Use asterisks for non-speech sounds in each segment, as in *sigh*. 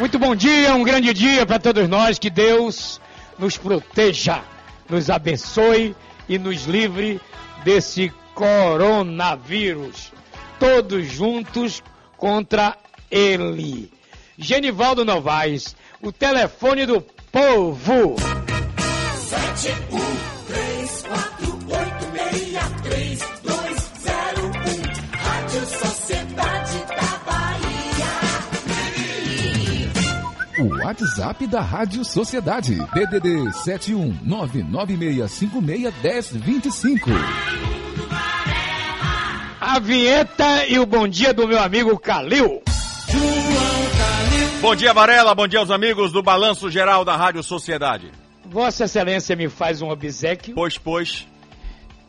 Muito bom dia, um grande dia para todos nós. Que Deus nos proteja, nos abençoe e nos livre desse coronavírus. Todos juntos contra ele. Genivaldo Novaes, o telefone do povo. Sete, um, três, quatro, oito, meia, três, dois, zero, um. Rádio Sociedade da Bahia. O WhatsApp da Rádio Sociedade. DDD 71996561025. A vinheta e o bom dia do meu amigo Calil. Bom dia, Varela. Bom dia aos amigos do Balanço Geral da Rádio Sociedade. Vossa Excelência me faz um obsequio. Pois, pois.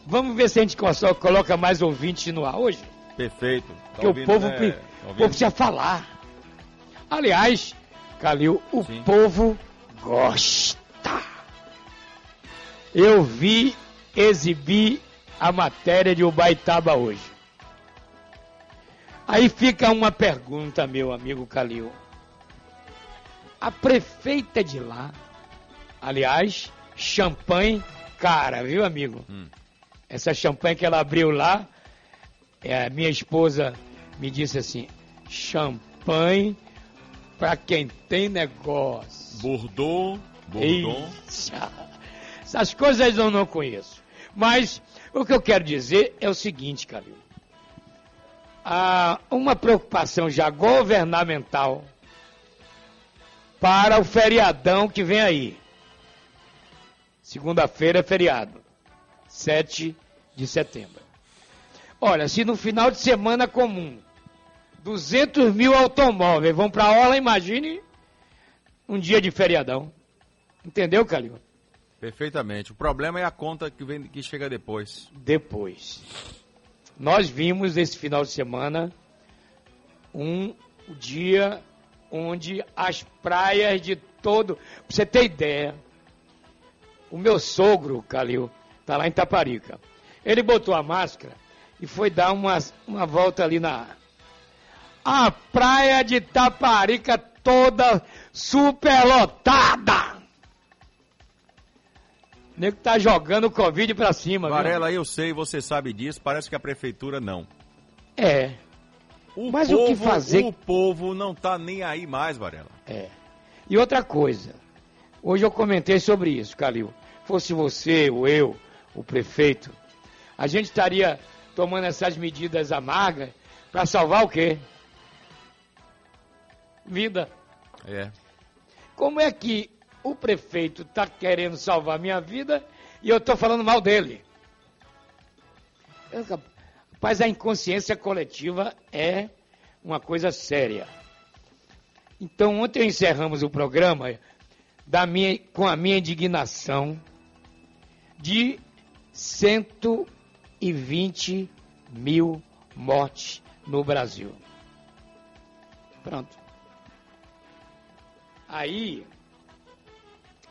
Vamos ver se a gente coloca mais ouvintes no ar hoje. Perfeito. Tá Porque ouvindo, o povo, né? Tá o povo precisa falar. Aliás, Calil, o Sim. povo gosta. Eu vi exibir a matéria de Ubaitaba hoje. Aí fica uma pergunta, meu amigo Calil. A prefeita de lá, aliás, champanhe cara, viu, amigo? Hum. Essa champanhe que ela abriu lá, é, minha esposa me disse assim: champanhe para quem tem negócio. Bordeaux. Bordeaux. Essas coisas eu não conheço. Mas o que eu quero dizer é o seguinte, Calil. Há uma preocupação já governamental para o feriadão que vem aí. Segunda-feira é feriado. 7 de setembro. Olha, se no final de semana comum 200 mil automóveis vão para a orla, imagine um dia de feriadão. Entendeu, Calil? Perfeitamente. O problema é a conta que, vem, que chega depois. Depois. Nós vimos esse final de semana um dia onde as praias de todo. Pra você ter ideia, o meu sogro, Calil, tá lá em Taparica. Ele botou a máscara e foi dar uma, uma volta ali na. A praia de Taparica toda superlotada! O nego tá jogando o Covid pra cima, viu? Varela, eu sei, você sabe disso. Parece que a prefeitura não. É, O Mas o povo, que fazer? O povo não tá nem aí mais, Varela. é. E outra coisa, hoje eu comentei sobre isso, Calil. Fosse você, ou eu, o prefeito, a gente estaria tomando essas medidas amargas para salvar o quê? Vida. É. Como é que o prefeito está querendo salvar minha vida e eu estou falando mal dele? Rapaz, a inconsciência coletiva é uma coisa séria. Então, ontem encerramos o programa da minha- com a minha indignação de 120 mil mortes no Brasil. Pronto. Aí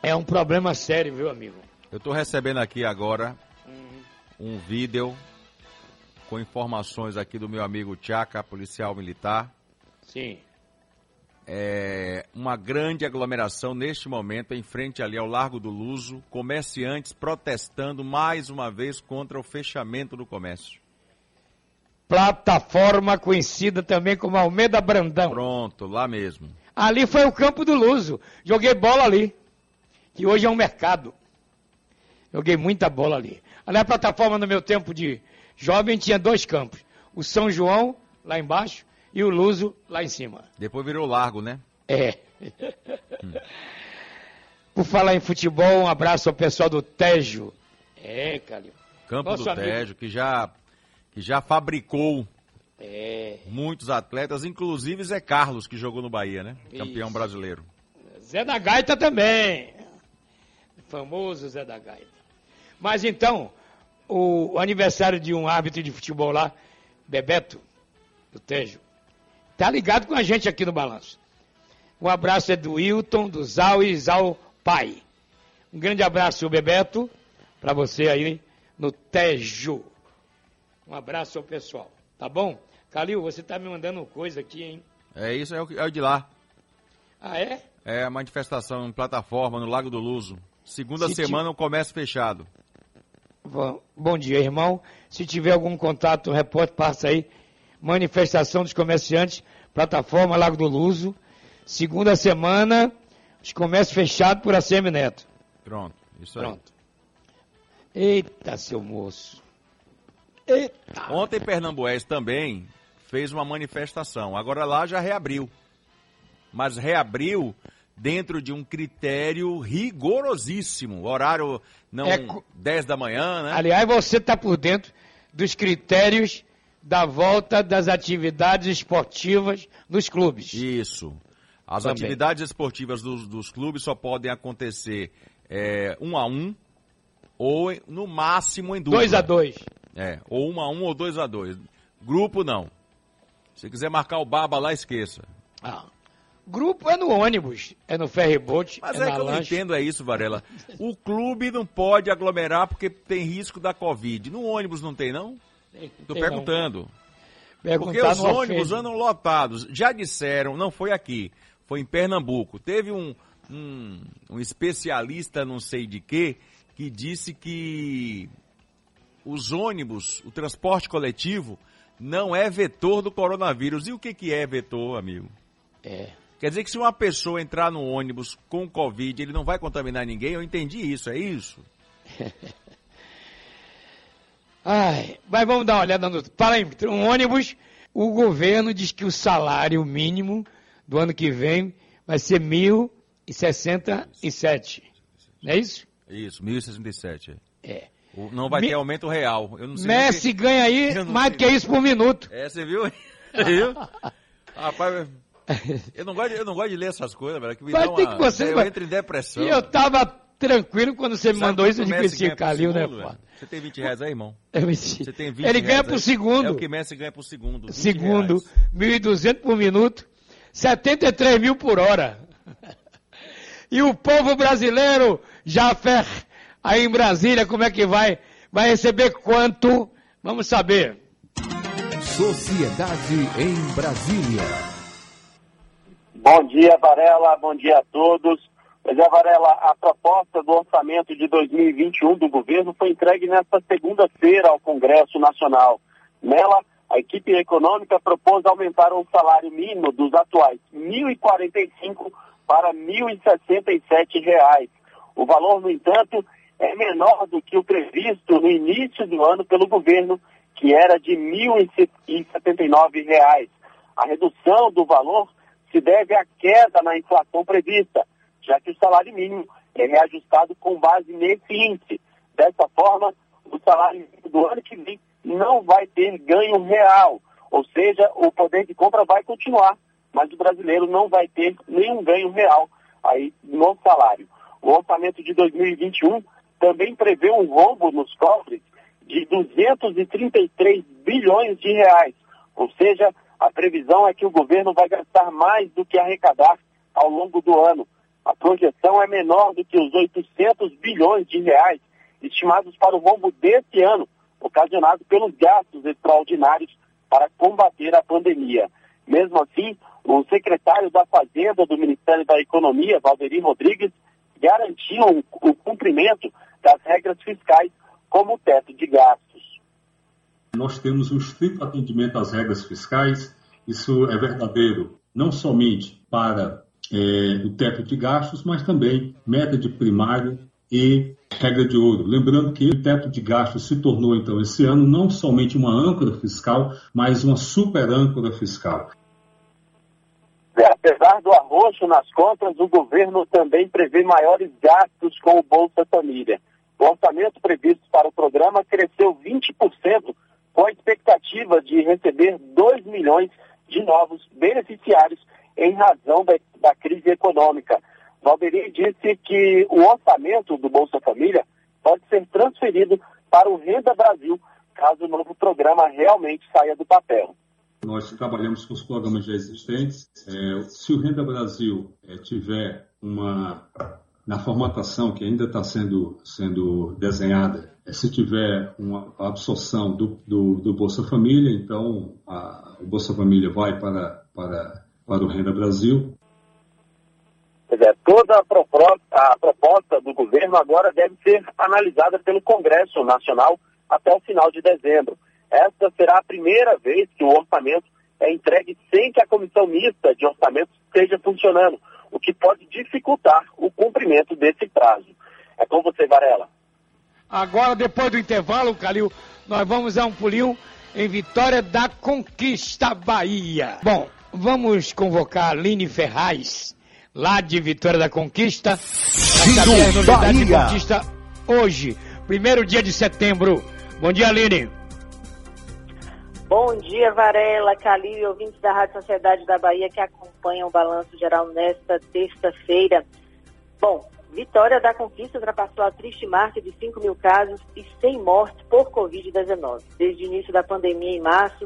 é um problema sério, viu, amigo? Eu tô recebendo aqui agora um vídeo com informações aqui do meu amigo Tchaka, policial militar. Sim. É, uma grande aglomeração neste momento em frente ali ao Largo do Luso, comerciantes protestando mais uma vez contra o fechamento do comércio. Plataforma conhecida também como Almeida Brandão. Pronto, lá mesmo. Ali foi o campo do Luso. Joguei bola ali. Que hoje é um mercado. Joguei muita bola ali. Ali a plataforma no meu tempo de jovem tinha dois campos. O São João, lá embaixo, e o Luso, lá em cima. Depois virou largo, né? É. Por falar em futebol, um abraço ao pessoal do Tejo. É, Calil. Campo Nosso do amigo. Tejo, que já, que já fabricou É. muitos atletas, inclusive Zé Carlos, que jogou no Bahia, né? Campeão Isso. brasileiro. Zé da Gaita também. Famoso Zé da Gaita. Mas então, o, aniversário de um árbitro de futebol lá, Bebeto, do Tejo, tá ligado com a gente aqui no Balanço. Um abraço é do Wilton, do Zal e Zal Pai. Um grande abraço, Bebeto, para você aí no Tejo. Um abraço ao pessoal, tá bom? Calil, você tá me mandando coisa aqui, hein? É isso, é o, é o de lá. Ah, é? É a manifestação em plataforma no Lago do Luso. Segunda Se semana o comércio fechado. Bom, bom dia, irmão. Se tiver algum contato, o repórter passa aí. Manifestação dos comerciantes, plataforma Lago do Luso. Segunda semana, os comércios fechados por ACM Neto. Pronto, isso aí. Pronto. Eita, seu moço. Eita. Ontem Pernambués também fez uma manifestação. Agora lá já reabriu. Mas reabriu dentro de um critério rigorosíssimo. Horário não É co- 10 da manhã, né? Aliás, você está por dentro dos critérios da volta das atividades esportivas nos clubes. Isso. As Também. atividades esportivas dos, dos clubes só podem acontecer é, um a um ou no máximo em dupla. 2 a 2 É, ou um a um ou dois a dois. Grupo não. Se quiser marcar o baba lá, esqueça. Ah. Grupo é no ônibus, é no ferryboat, Mas é, é, que eu não entendo é isso, Varela. O clube não pode aglomerar porque tem risco da Covid. No ônibus não tem, não? Tô Tem perguntando. não. Porque os ônibus ofende. andam lotados. Já disseram, não foi aqui, foi em Pernambuco. Teve um, um, um especialista, não sei de quê, que disse que os ônibus, o transporte coletivo, não é vetor do coronavírus. E o que, que é vetor, amigo? É. Quer dizer que se uma pessoa entrar no ônibus com Covid, ele não vai contaminar ninguém? Eu entendi isso, é isso? *laughs* Ai, mas vamos dar uma olhada no parâmetro. Um ônibus, o governo diz que o salário mínimo do ano que vem vai ser 1.067. Não é isso? Isso, 1067. É. O- Não vai Me- ter aumento real. Eu não sei Messi nem ganha aí *laughs* mais do que isso por minuto. que- É, você viu? *laughs* Você viu? Rapaz, *laughs* eu não, gosto de, eu não gosto de ler essas coisas, velho, que me Vai dá ter uma... que você- eu entro em depressão. E eu tava tranquilo quando você me Sabe mandou isso o Cristiano ganha por Calil, né, velho? Você tem 20 reais aí, irmão? *laughs* Eu me- Você tem 20 Ele ganha por aí? segundo. É o que Messi ganha por segundo. 20 Segundo, reais. 1.200 por minuto, 73 mil por hora. E o povo brasileiro, Jafé, aí em Brasília, como é que vai? Vai receber quanto? Vamos saber. Sociedade em Brasília. Bom dia, Varela. Bom dia a todos. Pois é, Varela, a proposta do orçamento de 2021 do governo foi entregue nesta segunda-feira ao Congresso Nacional. Nela, a equipe econômica propôs aumentar o salário mínimo dos atuais R$ 1.045 para 1.067 reais. O valor, no entanto, é menor do que o previsto no início do ano pelo governo, que era de 1.079 reais. A redução do valor se deve à queda na inflação prevista, já que o salário mínimo é reajustado com base nesse índice. Dessa forma, o salário do ano que vem não vai ter ganho real, ou seja, o poder de compra vai continuar, mas o brasileiro não vai ter nenhum ganho real aí no salário. O orçamento de 2021 também prevê um rombo nos cofres de 233 bilhões de reais, ou seja, a previsão é que o governo vai gastar mais do que arrecadar ao longo do ano. A projeção é menor do que os 800 bilhões de reais estimados para o rombo deste ano, ocasionado pelos gastos extraordinários para combater a pandemia. Mesmo assim, o secretário da Fazenda do Ministério da Economia, Valderi Rodrigues, garantiu o cumprimento das regras fiscais como o teto de gastos. Nós temos um estrito atendimento às regras fiscais. Isso é verdadeiro não somente para eh, o teto de gastos, mas também meta de primário e regra de ouro. Lembrando que o teto de gastos se tornou, então, esse ano, não somente uma âncora fiscal, mas uma super âncora fiscal. É, apesar do arroxo nas contas, o governo também prevê maiores gastos com o Bolsa Família. O orçamento previsto para o programa cresceu 20%, com a expectativa de receber 2 milhões de novos beneficiários em razão da, da crise econômica. Valderi disse que o orçamento do Bolsa Família pode ser transferido para o Renda Brasil, caso o novo programa realmente saia do papel. nós trabalhamos com os programas já existentes. É, se o Renda Brasil é, tiver uma, na formatação que ainda está sendo, sendo desenhada, se tiver uma absorção do, do, do Bolsa Família, então a, o Bolsa Família vai para, para, para o Renda Brasil. Toda a proposta, a proposta do governo agora deve ser analisada pelo Congresso Nacional até o final de dezembro. Esta será a primeira vez que o orçamento é entregue sem que a comissão mista de orçamento esteja funcionando, o que pode dificultar o cumprimento desse prazo. É com você, Varela. Agora, depois do intervalo, Calil, nós vamos a um pulinho em Vitória da Conquista Bahia. Bom, vamos convocar a Aline Ferraz, lá de Vitória da Conquista, para saber as novidades de Conquista hoje, primeiro dia de setembro. Bom dia, Aline. Bom dia, Varela, Calil e ouvintes da Rádio Sociedade da Bahia que acompanham o Balanço Geral nesta terça-feira. Bom, Vitória da Conquista ultrapassou a triste marca de 5 mil casos e 100 mortes por Covid-19. Desde o início da pandemia em março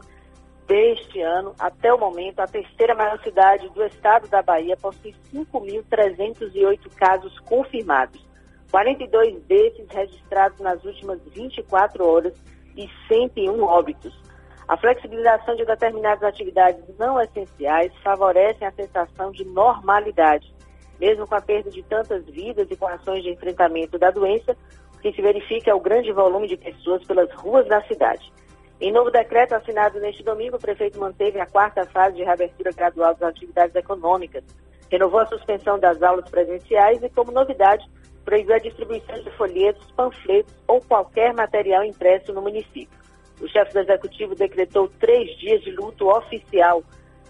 deste ano até o momento, a terceira maior cidade do estado da Bahia possui 5.308 casos confirmados. 42 desses registrados nas últimas 24 horas e 101 óbitos. A flexibilização de determinadas atividades não essenciais favorece a sensação de normalidade, mesmo com a perda de tantas vidas e com ações de enfrentamento da doença, o que se verifica é o grande volume de pessoas pelas ruas da cidade. Em novo decreto assinado neste domingo, o prefeito manteve a quarta fase de reabertura gradual das atividades econômicas, renovou a suspensão das aulas presenciais e, como novidade, proibiu a distribuição de folhetos, panfletos ou qualquer material impresso no município. O chefe do executivo decretou três dias de luto oficial.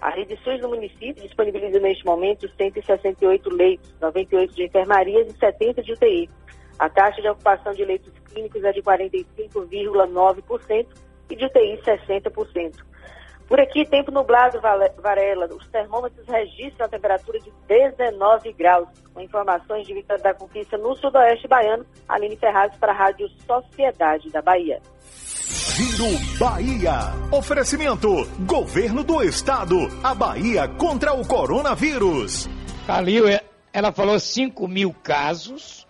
A Rede SUS do município disponibiliza neste momento 168 leitos, 98 de enfermarias e 70 de UTI. A taxa de ocupação de leitos clínicos é de 45,9% e de UTI 60%. Por aqui, tempo nublado, Varela. Os termômetros registram a temperatura de 19 graus. Com informações de Vitória da Conquista no sudoeste baiano, Aline Ferraz para a Rádio Sociedade da Bahia. Giro Bahia. Oferecimento: Governo do Estado. A Bahia contra o coronavírus. Calil, ela falou 5 mil casos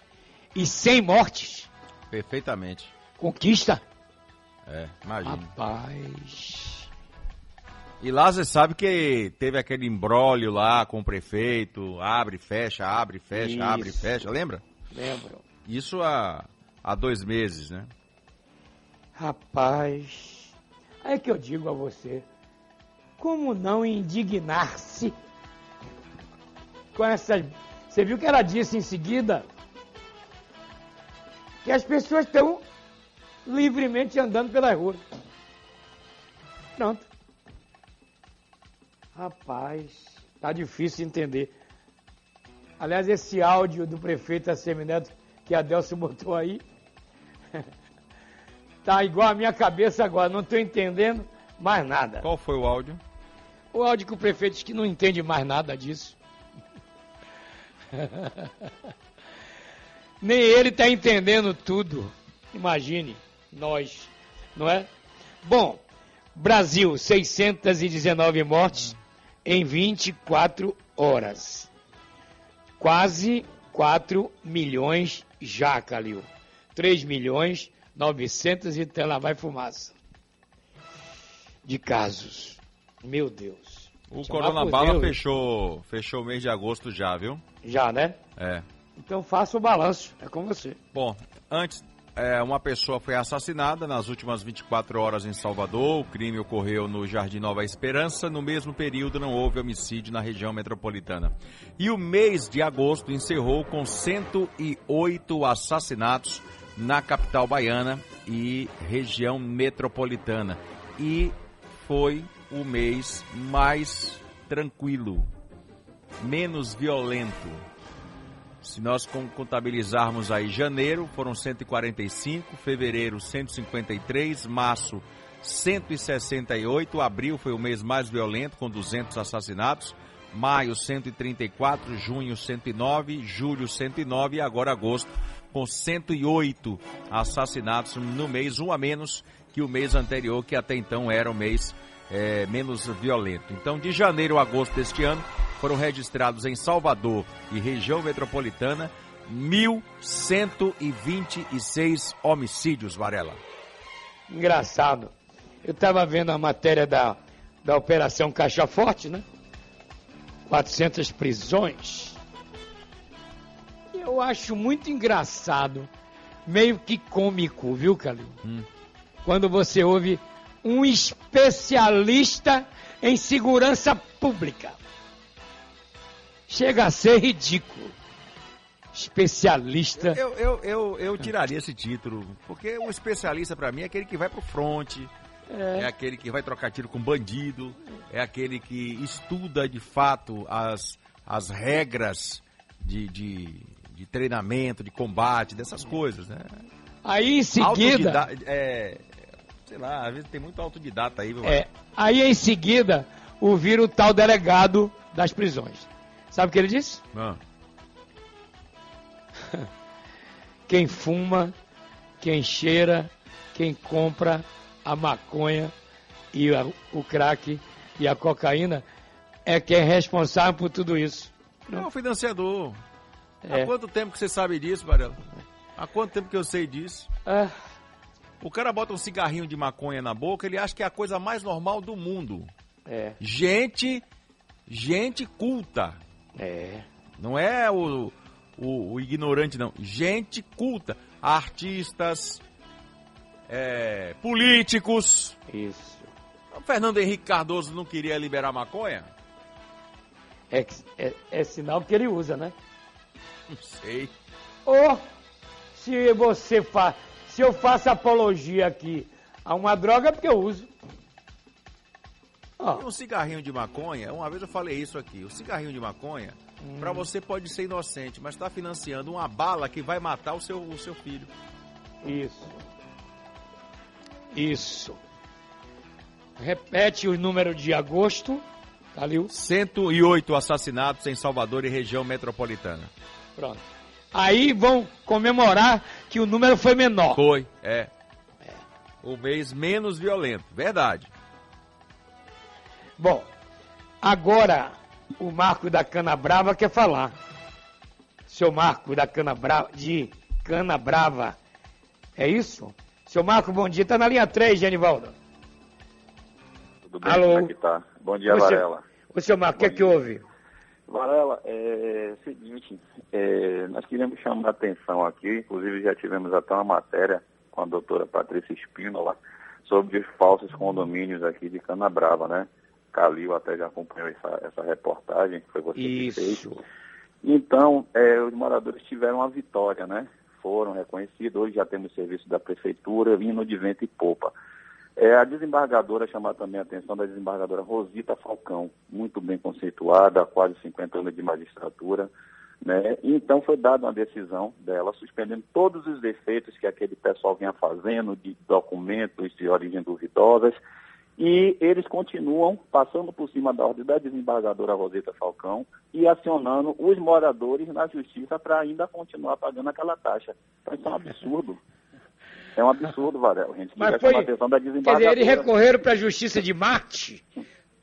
e 100 mortes. Perfeitamente. Conquista? É, imagina. Rapaz. E lá você sabe que teve aquele embrólio lá com o prefeito, abre, fecha, abre, fecha, Isso. abre, fecha, lembra? Lembro. Isso há, há dois meses, né? Rapaz. É que eu digo a você. Como não indignar-se com essas. Você viu que ela disse em seguida? Que as pessoas estão livremente andando pelas ruas. Pronto. Rapaz, tá difícil de entender. Aliás, esse áudio do prefeito Assemineto que a Delcio *laughs* botou aí, tá igual a minha cabeça agora, não estou entendendo mais nada. Qual foi o áudio? O áudio que o prefeito diz que não entende mais nada disso. *laughs* Nem ele está entendendo tudo. Imagine, nós, não é? Bom, Brasil, 619 mortes em 24 horas. Quase 4 milhões já, Calil. 3 milhões 900 e lá vai fumaça. De casos. Meu Deus. O Corona Bala fechou, fechou o mês de agosto já, viu? Já, né? É. Então faça o balanço. É com você. Bom, antes, é, uma pessoa foi assassinada nas últimas 24 horas em Salvador. O crime ocorreu no Jardim Nova Esperança. No mesmo período, não houve homicídio na região metropolitana. E o mês de agosto encerrou com 108 assassinatos na capital baiana e região metropolitana. E foi o mês mais tranquilo, menos violento. Se nós con- contabilizarmos aí janeiro, foram 145, fevereiro 153, março 168, abril foi o mês mais violento com 200 assassinatos, maio 134, junho 109, julho 109 e agora agosto com 108 assassinatos no mês, um a menos que o mês anterior, que até então era o mês é, menos violento. Então, de janeiro a agosto deste ano, foram registrados em Salvador e região metropolitana 1.126 homicídios, Varela. Engraçado. Eu estava vendo a matéria da, da Operação Caixa Forte, né? 400 prisões. Eu acho muito engraçado, meio que cômico, viu, Calil? Hum. Quando você ouve um especialista em segurança pública. Chega a ser ridículo. Especialista. Eu, eu, eu, eu tiraria esse título, porque o especialista para mim é aquele que vai pro fronte, é. é aquele que vai trocar tiro com bandido, é aquele que estuda de fato as, as regras de, de, de treinamento, de combate, dessas coisas, né? Aí em seguida. É, sei lá, às vezes tem muito autodidata aí, viu? É, aí em seguida, ouviram o tal delegado das prisões. Sabe o que ele disse? Ah, *laughs* Quem fuma, quem cheira, quem compra a maconha e a- o crack e a cocaína é quem é responsável por tudo isso. é o financiador. É. Há quanto tempo que você sabe disso, Varela? Há quanto tempo que eu sei disso? Ah, O cara bota um cigarrinho de maconha na boca, ele acha que é a coisa mais normal do mundo. é, Gente, gente culta. é. Não é o, o, o ignorante, não. Gente culta. Artistas, é, políticos. Isso. O Fernando Henrique Cardoso não queria liberar maconha? É, é, é sinal que ele usa, né? Não sei. Ou se você faz, se eu faço apologia aqui a uma droga é porque eu uso. E um cigarrinho de maconha, uma vez eu falei isso aqui, o cigarrinho de maconha, pra você pode ser inocente, mas tá financiando uma bala que vai matar o seu, o seu filho. isso. Isso. Repete o número de agosto, Calil. 108 assassinatos em Salvador e região metropolitana. Pronto. Aí vão comemorar que o número foi menor. Foi, é. O mês menos violento, verdade. Bom, agora o Marco da Cana Brava quer falar. Seu Marco da Cana Brava, de Cana Brava. É isso? Seu Marco, bom dia. Tá na linha 3, Genivaldo. Tudo bem? Alô? Como é que tá? Bom dia, Ô, seu- Varela. Ô, seu Marco, o que é que dia. houve? Varela, é o seguinte, é, nós queríamos chamar a atenção aqui, inclusive já tivemos até uma matéria com a doutora Patrícia Espínola sobre os falsos condomínios aqui de Canabrava, né? Calil até já acompanhou essa, essa reportagem, foi você que fez. Isso. Então, é, os moradores tiveram uma vitória, né? Foram reconhecidos. Hoje já temos serviço da prefeitura vindo de vento e popa. É, a desembargadora, chamar também a atenção da desembargadora Rosita Falcão, muito bem conceituada, há quase 50 anos de magistratura. Né? Então foi dada uma decisão dela, suspendendo todos os defeitos que aquele pessoal vinha fazendo, de documentos de origem duvidosas, e eles continuam passando por cima da ordem da desembargadora Roseta Falcão e acionando os moradores na justiça para ainda continuar pagando aquela taxa. Então isso é um absurdo. É um absurdo, Varela. A gente Mas queria foi- chamar a atenção da Quer dizer, desembargadora. eles recorreram para a justiça de Marte,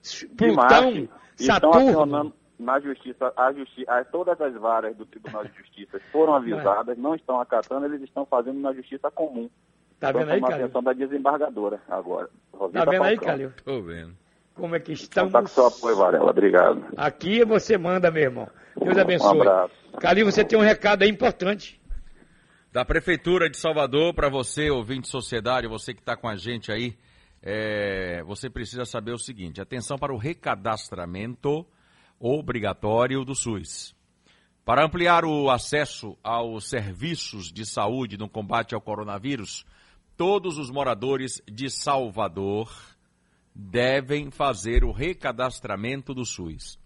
de Plutão, Marte, estão Saturno. acionando na justiça, a justi a, todas as varas do Tribunal de Justiça foram avisadas, não estão acatando, eles estão fazendo na justiça comum. Tá Então, vendo aí, Calil? atenção da desembargadora agora. Rosita Tá vendo aí, Falcão. Calil? Tô vendo. Como é que Então estamos? tá com seu apoio, Varela. Obrigado. Aqui você manda, meu irmão. Deus Um abençoe. abraço. Calil, você tem um recado aí importante. Da Prefeitura de Salvador, para você, ouvinte de sociedade, você que está com a gente aí, é, você precisa saber o seguinte: atenção para o recadastramento obrigatório do SUS. Para ampliar o acesso aos serviços de saúde no combate ao coronavírus, todos os moradores de Salvador devem fazer o recadastramento do SUS.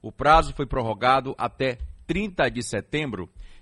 O prazo foi prorrogado até 30 de setembro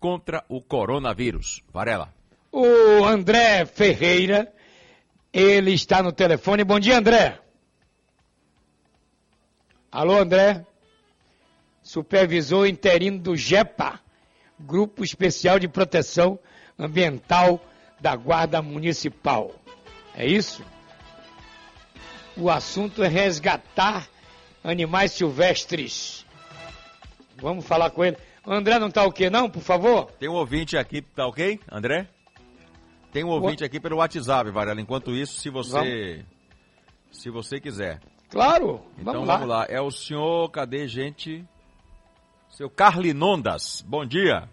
contra o coronavírus. Varela. O André Ferreira, ele está no telefone. Bom dia, André. Alô, André. Supervisor interino do GEPA, Grupo Especial de Proteção Ambiental da Guarda Municipal. É isso? O assunto é resgatar animais silvestres. Vamos falar com ele. O André não tá o quê, não, por favor? Tem um ouvinte aqui, tá ok, André? Tem um ouvinte aqui pelo WhatsApp, Varela. Enquanto isso, se você. Se você quiser. Claro, Então vamos, vamos lá. lá. É o senhor, cadê, gente? Seu Carlinondas. Bom dia.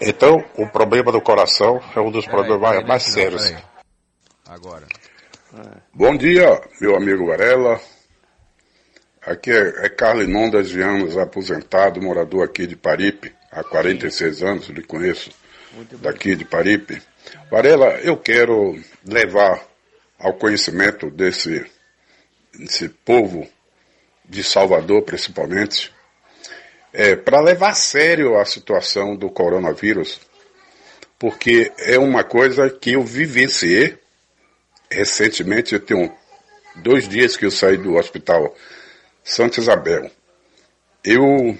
Então, o problema do coração é um dos Peraí, problemas peraí, mais sérios. Agora. Bom dia, meu amigo Varela. Aqui é, é Carlos Nondas de anos, aposentado, morador aqui de Paripe, há 46 anos, lhe conheço daqui de Paripe. Varela, eu quero levar ao conhecimento desse, desse povo de Salvador, principalmente, é, para levar a sério a situação do coronavírus, porque é uma coisa que eu vivenciei recentemente, eu tenho dois dias que eu saí do hospital Santa Isabel. Eu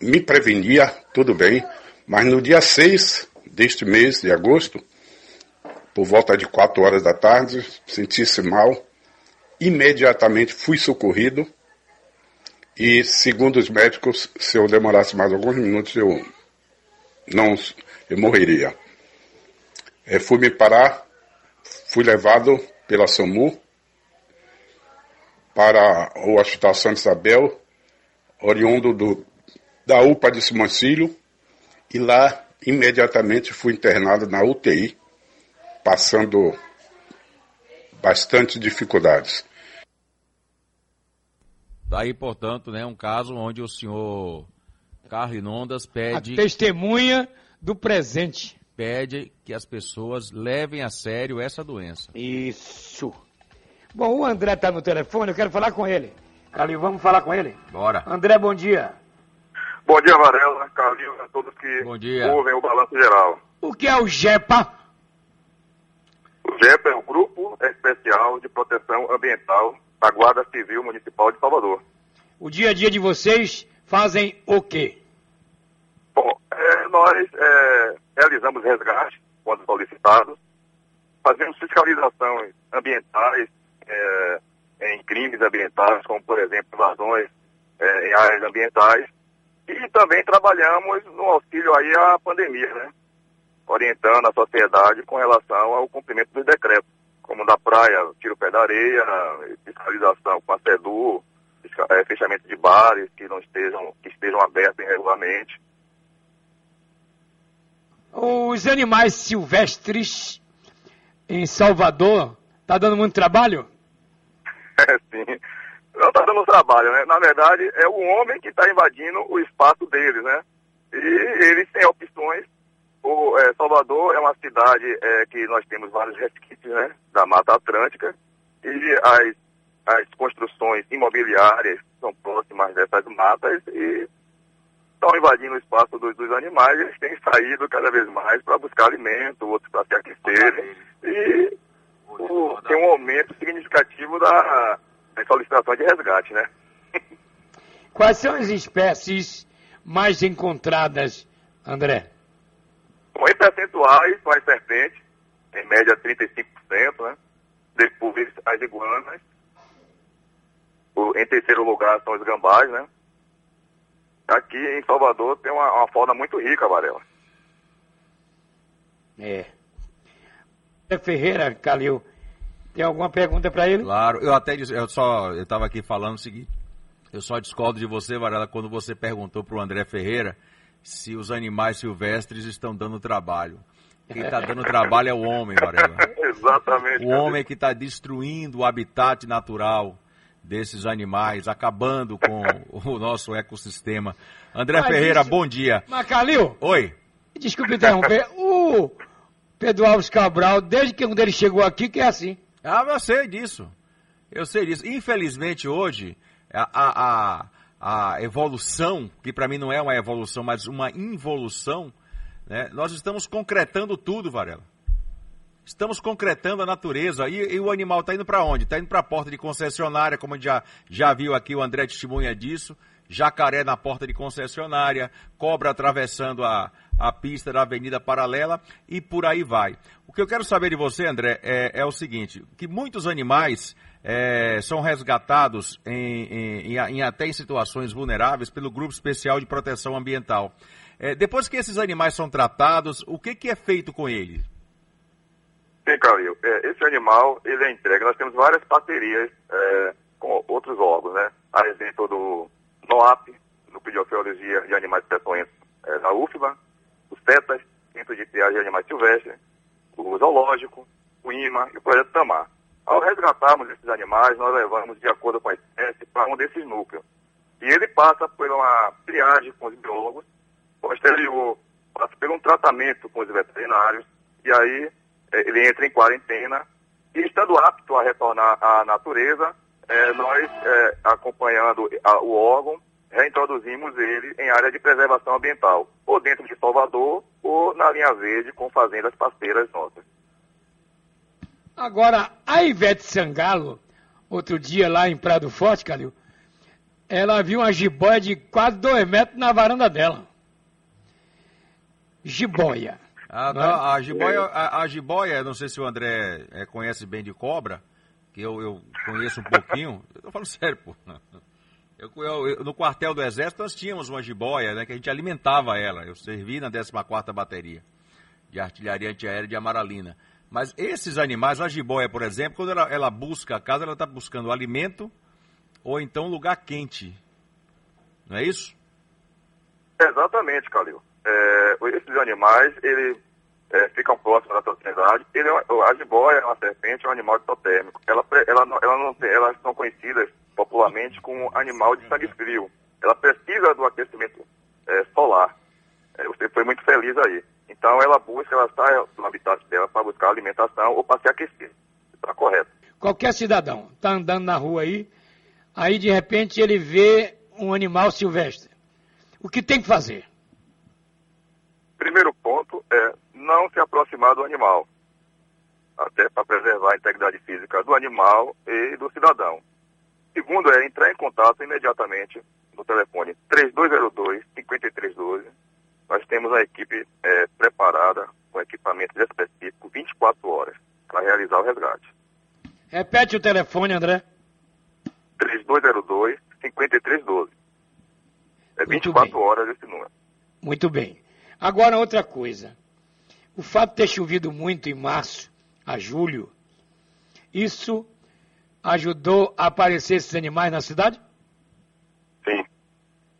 me prevenia, tudo bem, mas no dia 6 deste mês de agosto, por volta de 4 horas da tarde, senti-se mal, imediatamente fui socorrido e, segundo os médicos, se eu demorasse mais alguns minutos, eu não eu morreria. Eh, fui me parar, fui levado pela SAMU para o Hospital Santa Isabel, oriundo do, da UPA de Simoncílio, e lá imediatamente fui internado na UTI, passando bastante dificuldades. Daí, portanto, né, um caso onde o senhor Carlinondas A pede, testemunha do presente. pede que as pessoas levem a sério essa doença. Isso. Bom, o André está no telefone, eu quero falar com ele. Calil, vamos falar com ele? Bora. André, bom dia. Bom dia, Varela, Carlinhos, a todos que Bom dia. ouvem o Balanço Geral. O que é o GEPA? O GEP é o Grupo Especial de Proteção Ambiental da Guarda Civil Municipal de Salvador. O dia a dia de vocês fazem o quê? Bom, é, nós é, realizamos resgate quando solicitados, fazemos fiscalizações ambientais é, em crimes ambientais, como por exemplo invasões é, em áreas ambientais, e também trabalhamos no auxílio aí à pandemia, né? Orientando a sociedade com relação ao cumprimento dos decretos, como da praia, tiro pé da areia, fiscalização com a fisca- é, fechamento de bares que não estejam, que estejam abertos irregularmente. Os animais silvestres em Salvador, tá dando muito trabalho? *laughs* Sim. Não está dando trabalho, né? Na verdade, é o homem que está invadindo o espaço deles, né? E eles têm opções. O é, Salvador é uma cidade é, que nós temos vários resquícios, né? Da Mata Atlântica. E as, as construções imobiliárias são próximas dessas matas e estão invadindo o espaço dos, dos animais. Eles têm saído cada vez mais para buscar alimento, outros para se aquecerem. E o- tem um aumento significativo da, das solicitações de resgate, né? *laughs* Quais são as espécies mais encontradas, André? Bom, em percentuais, são as serpentes, em média 35%, né? Depois as iguanas. O- em terceiro lugar são os gambás, né? Aqui em Salvador tem uma, uma fauna muito rica, Varela. É. André Ferreira, Calil, tem alguma pergunta para ele? Claro, eu até disse, eu só, eu estava aqui falando o seguinte, eu só discordo de você, Varela, quando você perguntou para o André Ferreira se os animais silvestres estão dando trabalho. Quem está dando trabalho é o homem, Varela. *laughs* Exatamente. O homem que está destruindo o habitat natural desses animais, acabando com o nosso ecossistema. André Mas Ferreira, isso- bom dia. Mas, Calil, Oi. desculpe interromper, o Pedro Alves Cabral, desde que ele chegou aqui, que é assim. Ah, eu sei disso. Eu sei disso. Infelizmente, hoje, a, a, a, a evolução, que para mim não é uma evolução, mas uma involução, né? nós estamos concretando tudo, Varela. Estamos concretando a natureza. E, e o animal está indo para onde? Está indo para a porta de concessionária, como já, já viu aqui, o André testemunha disso. Jacaré na porta de concessionária, cobra atravessando a, a pista da Avenida Paralela e por aí vai. O que eu quero saber de você, André, é, é o seguinte: que muitos animais é, são resgatados em, em, em, até em situações vulneráveis pelo Grupo Especial de Proteção Ambiental. É, depois que esses animais são tratados, o que, que é feito com eles? Sim, Calil. É, esse animal, ele é entregue. Nós temos várias parcerias é, com outros órgãos, né? A exemplo do NOAP, Núcleo de Ofiologia de Animais Peçonhentos é, da UFBA, os TETAS, Centro de Triagem de Animais Silvestres, o Zoológico, o IMA e o Projeto Tamar. Ao resgatarmos esses animais, nós levamos de acordo com a espécie para um desses núcleos. E ele passa por uma triagem com os biólogos, posterior passa por um tratamento com os veterinários, e aí é, ele entra em quarentena, e estando apto a retornar à natureza, é, nós, é, acompanhando a, o órgão, reintroduzimos ele em área de preservação ambiental, ou dentro de Salvador, ou na linha verde com fazendas parceiras nossas. Agora, a Ivete Sangalo, outro dia lá em Prado Forte, Calil, ela viu uma jiboia de quase dois metros na varanda dela. Jiboia. Ah, tá. a, jiboia, a, a, jiboia, não sei se o André é, conhece bem de cobra, que eu, eu conheço um pouquinho. Eu tô falando sério, pô. Eu, eu, no quartel do Exército nós tínhamos uma jiboia, né, que a gente alimentava ela. Eu servi na 14ª Bateria de Artilharia Antiaérea de Amaralina. Mas esses animais, a jiboia, por exemplo, quando ela, ela busca a casa, ela está buscando alimento ou então lugar quente. Não é isso? Exatamente, Calil. É, esses animais, ele é, ficam próximos da sociedade. Ele, é a jiboia é uma serpente, é um animal totêmico. Ela, ela, ela não, elas são conhecidas popularmente como animal de sangue frio. Ela precisa do aquecimento é, solar. É, você foi muito feliz aí. Então ela busca, ela sai do habitat dela para buscar alimentação ou para se aquecer. Está correto. Qualquer cidadão está andando na rua aí, aí de repente ele vê um animal silvestre. O que tem que fazer? Primeiro ponto é não se aproximar do animal, até para preservar a integridade física do animal e do cidadão. Segundo é entrar em contato imediatamente no telefone 3202-5312. Nós temos a equipe é, preparada com equipamentos específicos 24 horas para realizar o resgate. Repete o telefone, André. 3202-5312. É 24 horas esse número. Muito bem. Agora outra coisa. O fato de ter chovido muito em março a julho, isso ajudou a aparecer esses animais na cidade? Sim,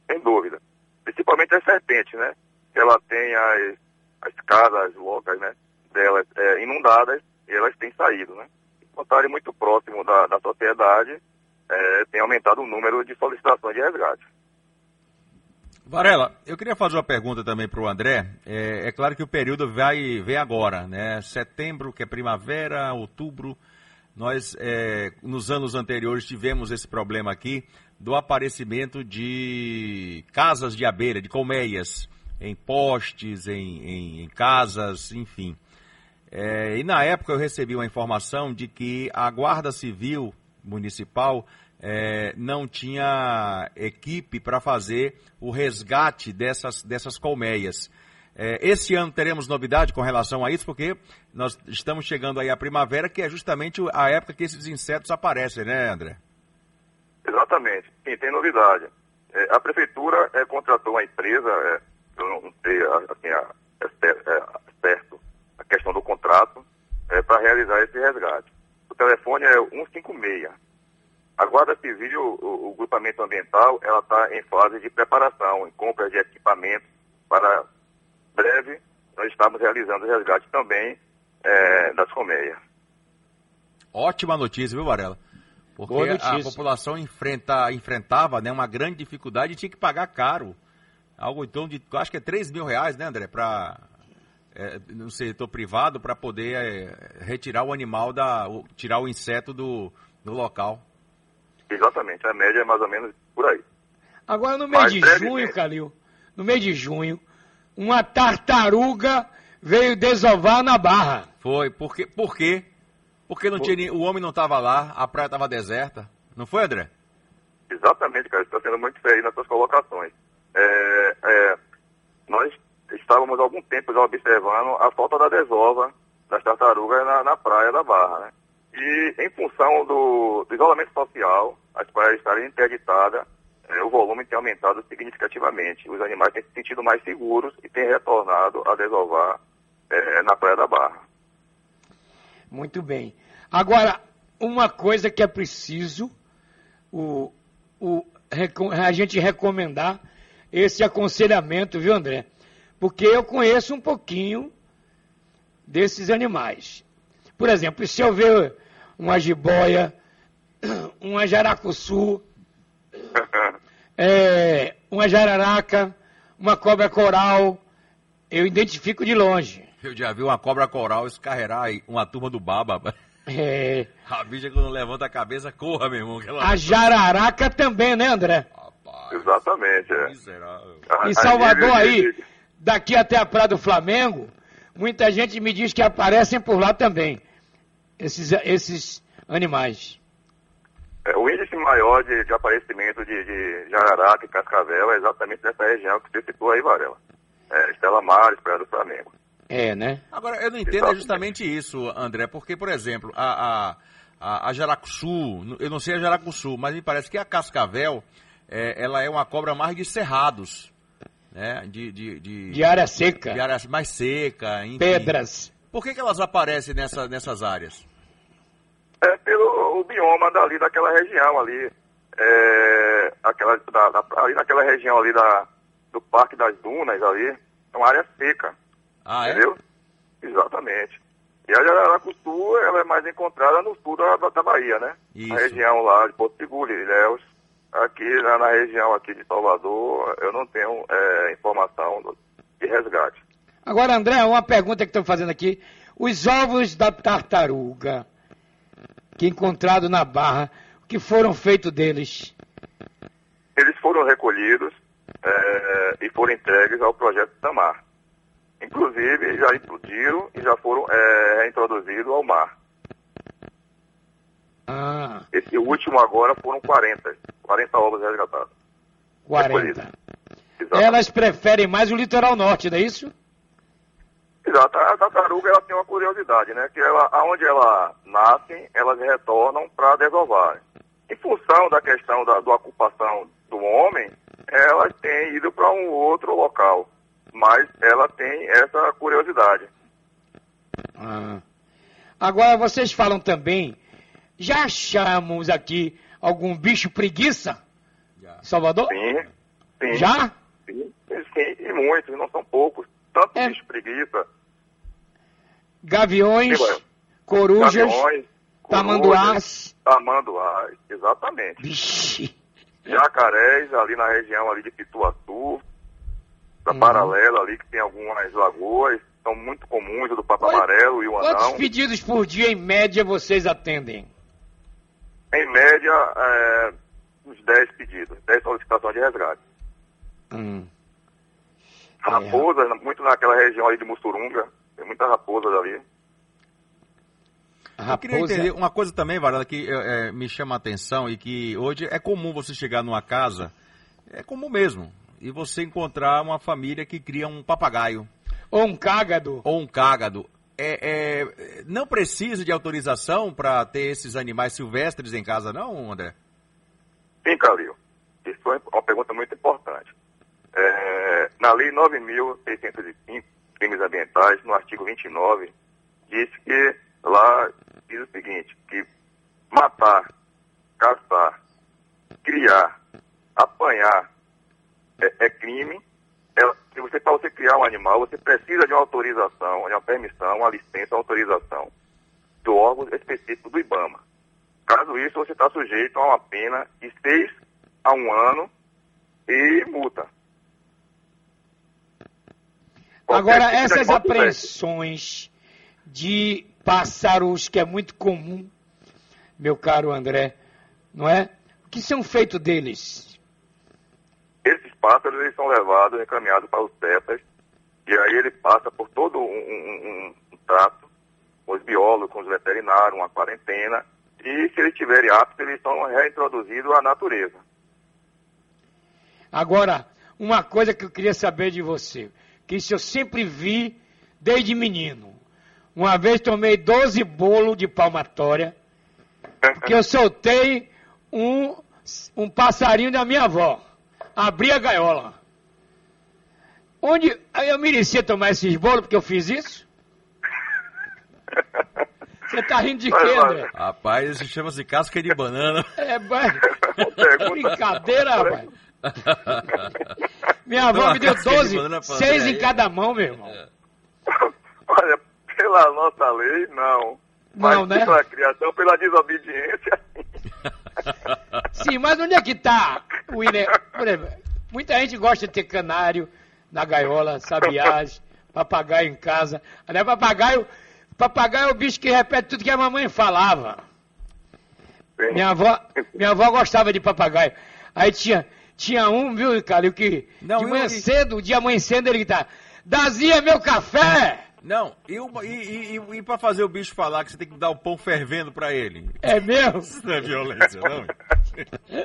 sem dúvida. Principalmente as serpentes, né? Ela tem as, as casas loucas, né? Delas é, inundadas e elas têm saído, né? Por estarem muito próximo da, da sociedade, é, tem aumentado o número de solicitações de resgate. Varela, eu queria fazer uma pergunta também para o André. É, é, claro que o período vai vem agora, né? Setembro, que é primavera, outubro. Nós, é, nos anos anteriores, tivemos esse problema aqui do aparecimento de casas de abelha, de colmeias, em postes, em, em, em casas, enfim. É, e na época eu recebi uma informação de que a Guarda Civil Municipal é, não tinha equipe para fazer o resgate dessas, dessas colmeias. É, esse ano teremos novidade com relação a isso, porque nós estamos chegando aí à primavera, que é justamente a época que esses insetos aparecem, né, André? Exatamente. Sim, tem novidade. É, a prefeitura é, contratou uma empresa, é, eu não sei assim, a, é, certo a questão do contrato, é, para realizar esse resgate. O telefone é 156. A Guarda Civil, o, o grupamento ambiental, ela está em fase de preparação, em compra de equipamentos para breve nós estamos realizando o resgate também é, das colmeias. Ótima notícia, viu, Varela? Porque a população enfrenta, enfrentava né, uma grande dificuldade e tinha que pagar caro. Algo então de, acho que é 3 mil reais, né, André, para é, no setor privado para poder é, retirar o animal da. o- tirar o inseto do, do local. Exatamente, a média é mais ou menos por aí. Agora, no mês Mas de junho, Calil, no mês de junho, uma tartaruga veio desovar na barra. Foi, por quê? Por quê? Porque não tinha, o homem não estava lá, a praia estava deserta. Não foi, André? Exatamente, cara, está sendo muito feio nas suas colocações. É, é, nós estávamos há algum tempo já observando a falta da desova das tartarugas na, na praia da Barra, né? E em função do, do isolamento social, as praias estarem interditadas, é, o volume tem aumentado significativamente. Os animais têm se sentido mais seguros e têm retornado a desovar é, na praia da Barra. Muito bem. Agora, uma coisa que é preciso o, o, a gente recomendar esse aconselhamento, viu, André? Porque eu conheço um pouquinho desses animais. Por exemplo, se eu ver uma jiboia, *clears throat* uma jaracuçu, *laughs* é, uma jararaca, uma cobra coral, eu identifico de longe. Eu já vi uma cobra coral escarregar aí uma turma do baba. É, A bicha quando levanta a cabeça, corra, meu irmão. que ela- a jararaca também, né, André? Exatamente, é. Miserável. Em Salvador aí, daqui até a Praia do Flamengo, muita gente me diz que aparecem por lá também, esses, esses animais. É, o índice maior de, de aparecimento de, de jararaca e cascavel é exatamente nessa região que você citou aí, Varela. É, Estela Mares, Praia do Flamengo. É, né? Agora, eu não entendo é justamente isso, André, porque, por exemplo, a, a, a, a jaracuçu, eu não sei a jaracuçu, mas me parece que a cascavel, é, ela é uma cobra mais de cerrados, né? De, de, de, De área seca, de área mais seca, enfim. pedras. Por que, que elas aparecem nessa, nessas áreas? É pelo o bioma dali daquela região ali. É, aquela, da, da- ali naquela região ali da, do Parque das Dunas ali, é uma área seca. Ah, é? Entendeu? Exatamente. E a Jararacutu, ela é mais encontrada no sul da, da Bahia, né? Isso. A região lá de Porto Seguro, Ilhéus. Aqui na, na região aqui de Salvador, eu não tenho é, informação do- de resgate. Agora, André, uma pergunta que estou fazendo aqui. Os ovos da tartaruga que encontrado na barra, o que foram feitos deles? Eles foram recolhidos é, e foram entregues ao projeto Tamar. Inclusive, já explodiram e já foram é, reintroduzidos ao mar. Ah, Esse último agora foram 40, 40 ovos resgatados. 40. Exato. Elas preferem mais o litoral norte, não é isso? Exato. A tartaruga ela tem uma curiosidade, né? Que ela, aonde ela nascem, elas retornam para desovar. Em função da questão da, da ocupação do homem, elas têm ido para um outro local. Mas ela tem essa curiosidade. Ah. Agora, vocês falam também, já achamos aqui algum bicho preguiça? Salvador? Sim, sim. Já? Sim, sim, e muitos, não são poucos. Tanto É. bicho preguiça, Gaviões, vai. corujas, gaviões, tamanduás. tamanduás, exatamente. Vixe. Jacarés ali na região ali de Pituaçu, da Uhum. paralela ali que tem algumas lagoas, são muito comuns, o do Papo Quantos- Amarelo e o Quantos Anão. pedidos por dia, em média, vocês atendem? Em média, é, uns 10 pedidos, 10 solicitações de resgate. Hum. Raposas, muito naquela região ali de Mussurunga, tem muitas raposas ali. Eu queria Raposa. entender uma coisa também, Varela, que é, é, me chama a atenção e que hoje é comum você chegar numa casa, é comum mesmo, e você encontrar uma família que cria um papagaio Ou um cágado. ou um cágado. É, é, não precisa de autorização para ter esses animais silvestres em casa, não, André? Sim, Calil. Isso é uma pergunta muito importante. É, na Lei 9.605, crimes ambientais, no artigo 29, diz que lá diz o seguinte, que matar, caçar, criar, apanhar é, é crime. É, se você, para você criar um animal, você precisa de uma autorização, de uma permissão, uma licença, uma autorização do órgão específico do IBAMA. Caso isso, você está sujeito a uma pena de seis a um ano e multa. Agora, tipo essas apreensões de pássaros, que é muito comum, meu caro André, não é? O que são feitos deles? Esses pássaros eles são levados, encaminhados para os CEPAS, e aí ele passa por todo um, um- um- um trato com os biólogos, com os veterinários, uma quarentena, e se eles estiverem aptos, eles são reintroduzidos à natureza. Agora, uma coisa que eu queria saber de você, que isso eu sempre vi desde menino. Uma vez tomei 12 bolos de palmatória, que eu soltei um, um passarinho da minha avó. Abri a gaiola. Onde eu merecia tomar esses bolos porque eu fiz isso? Você tá rindo de quê, André? Rapaz, isso chama-se casca de banana. É, mas... brincadeira, rapaz. Minha avó me deu Casca de 12, banana pra 6 André em cada mão, meu irmão. Olha, pela nossa lei, não. Mas Não, né? pela criação, pela desobediência, *laughs* Sim, mas onde é que tá o ine... Por exemplo, muita gente gosta de ter canário na gaiola, sabiás, *laughs* papagaio em casa. Aliás, papagaio, papagaio é o bicho que repete tudo que a mamãe falava. Minha avó, minha avó gostava de papagaio. Aí tinha, tinha um, viu, Calil, que Não, de manhã eu- cedo, o dia amanhecendo, ele tá. Dazia meu café! Não, e, e, e, e pra fazer o bicho falar que você tem que dar o pão fervendo pra ele? É mesmo? *laughs* Isso não é violência, não?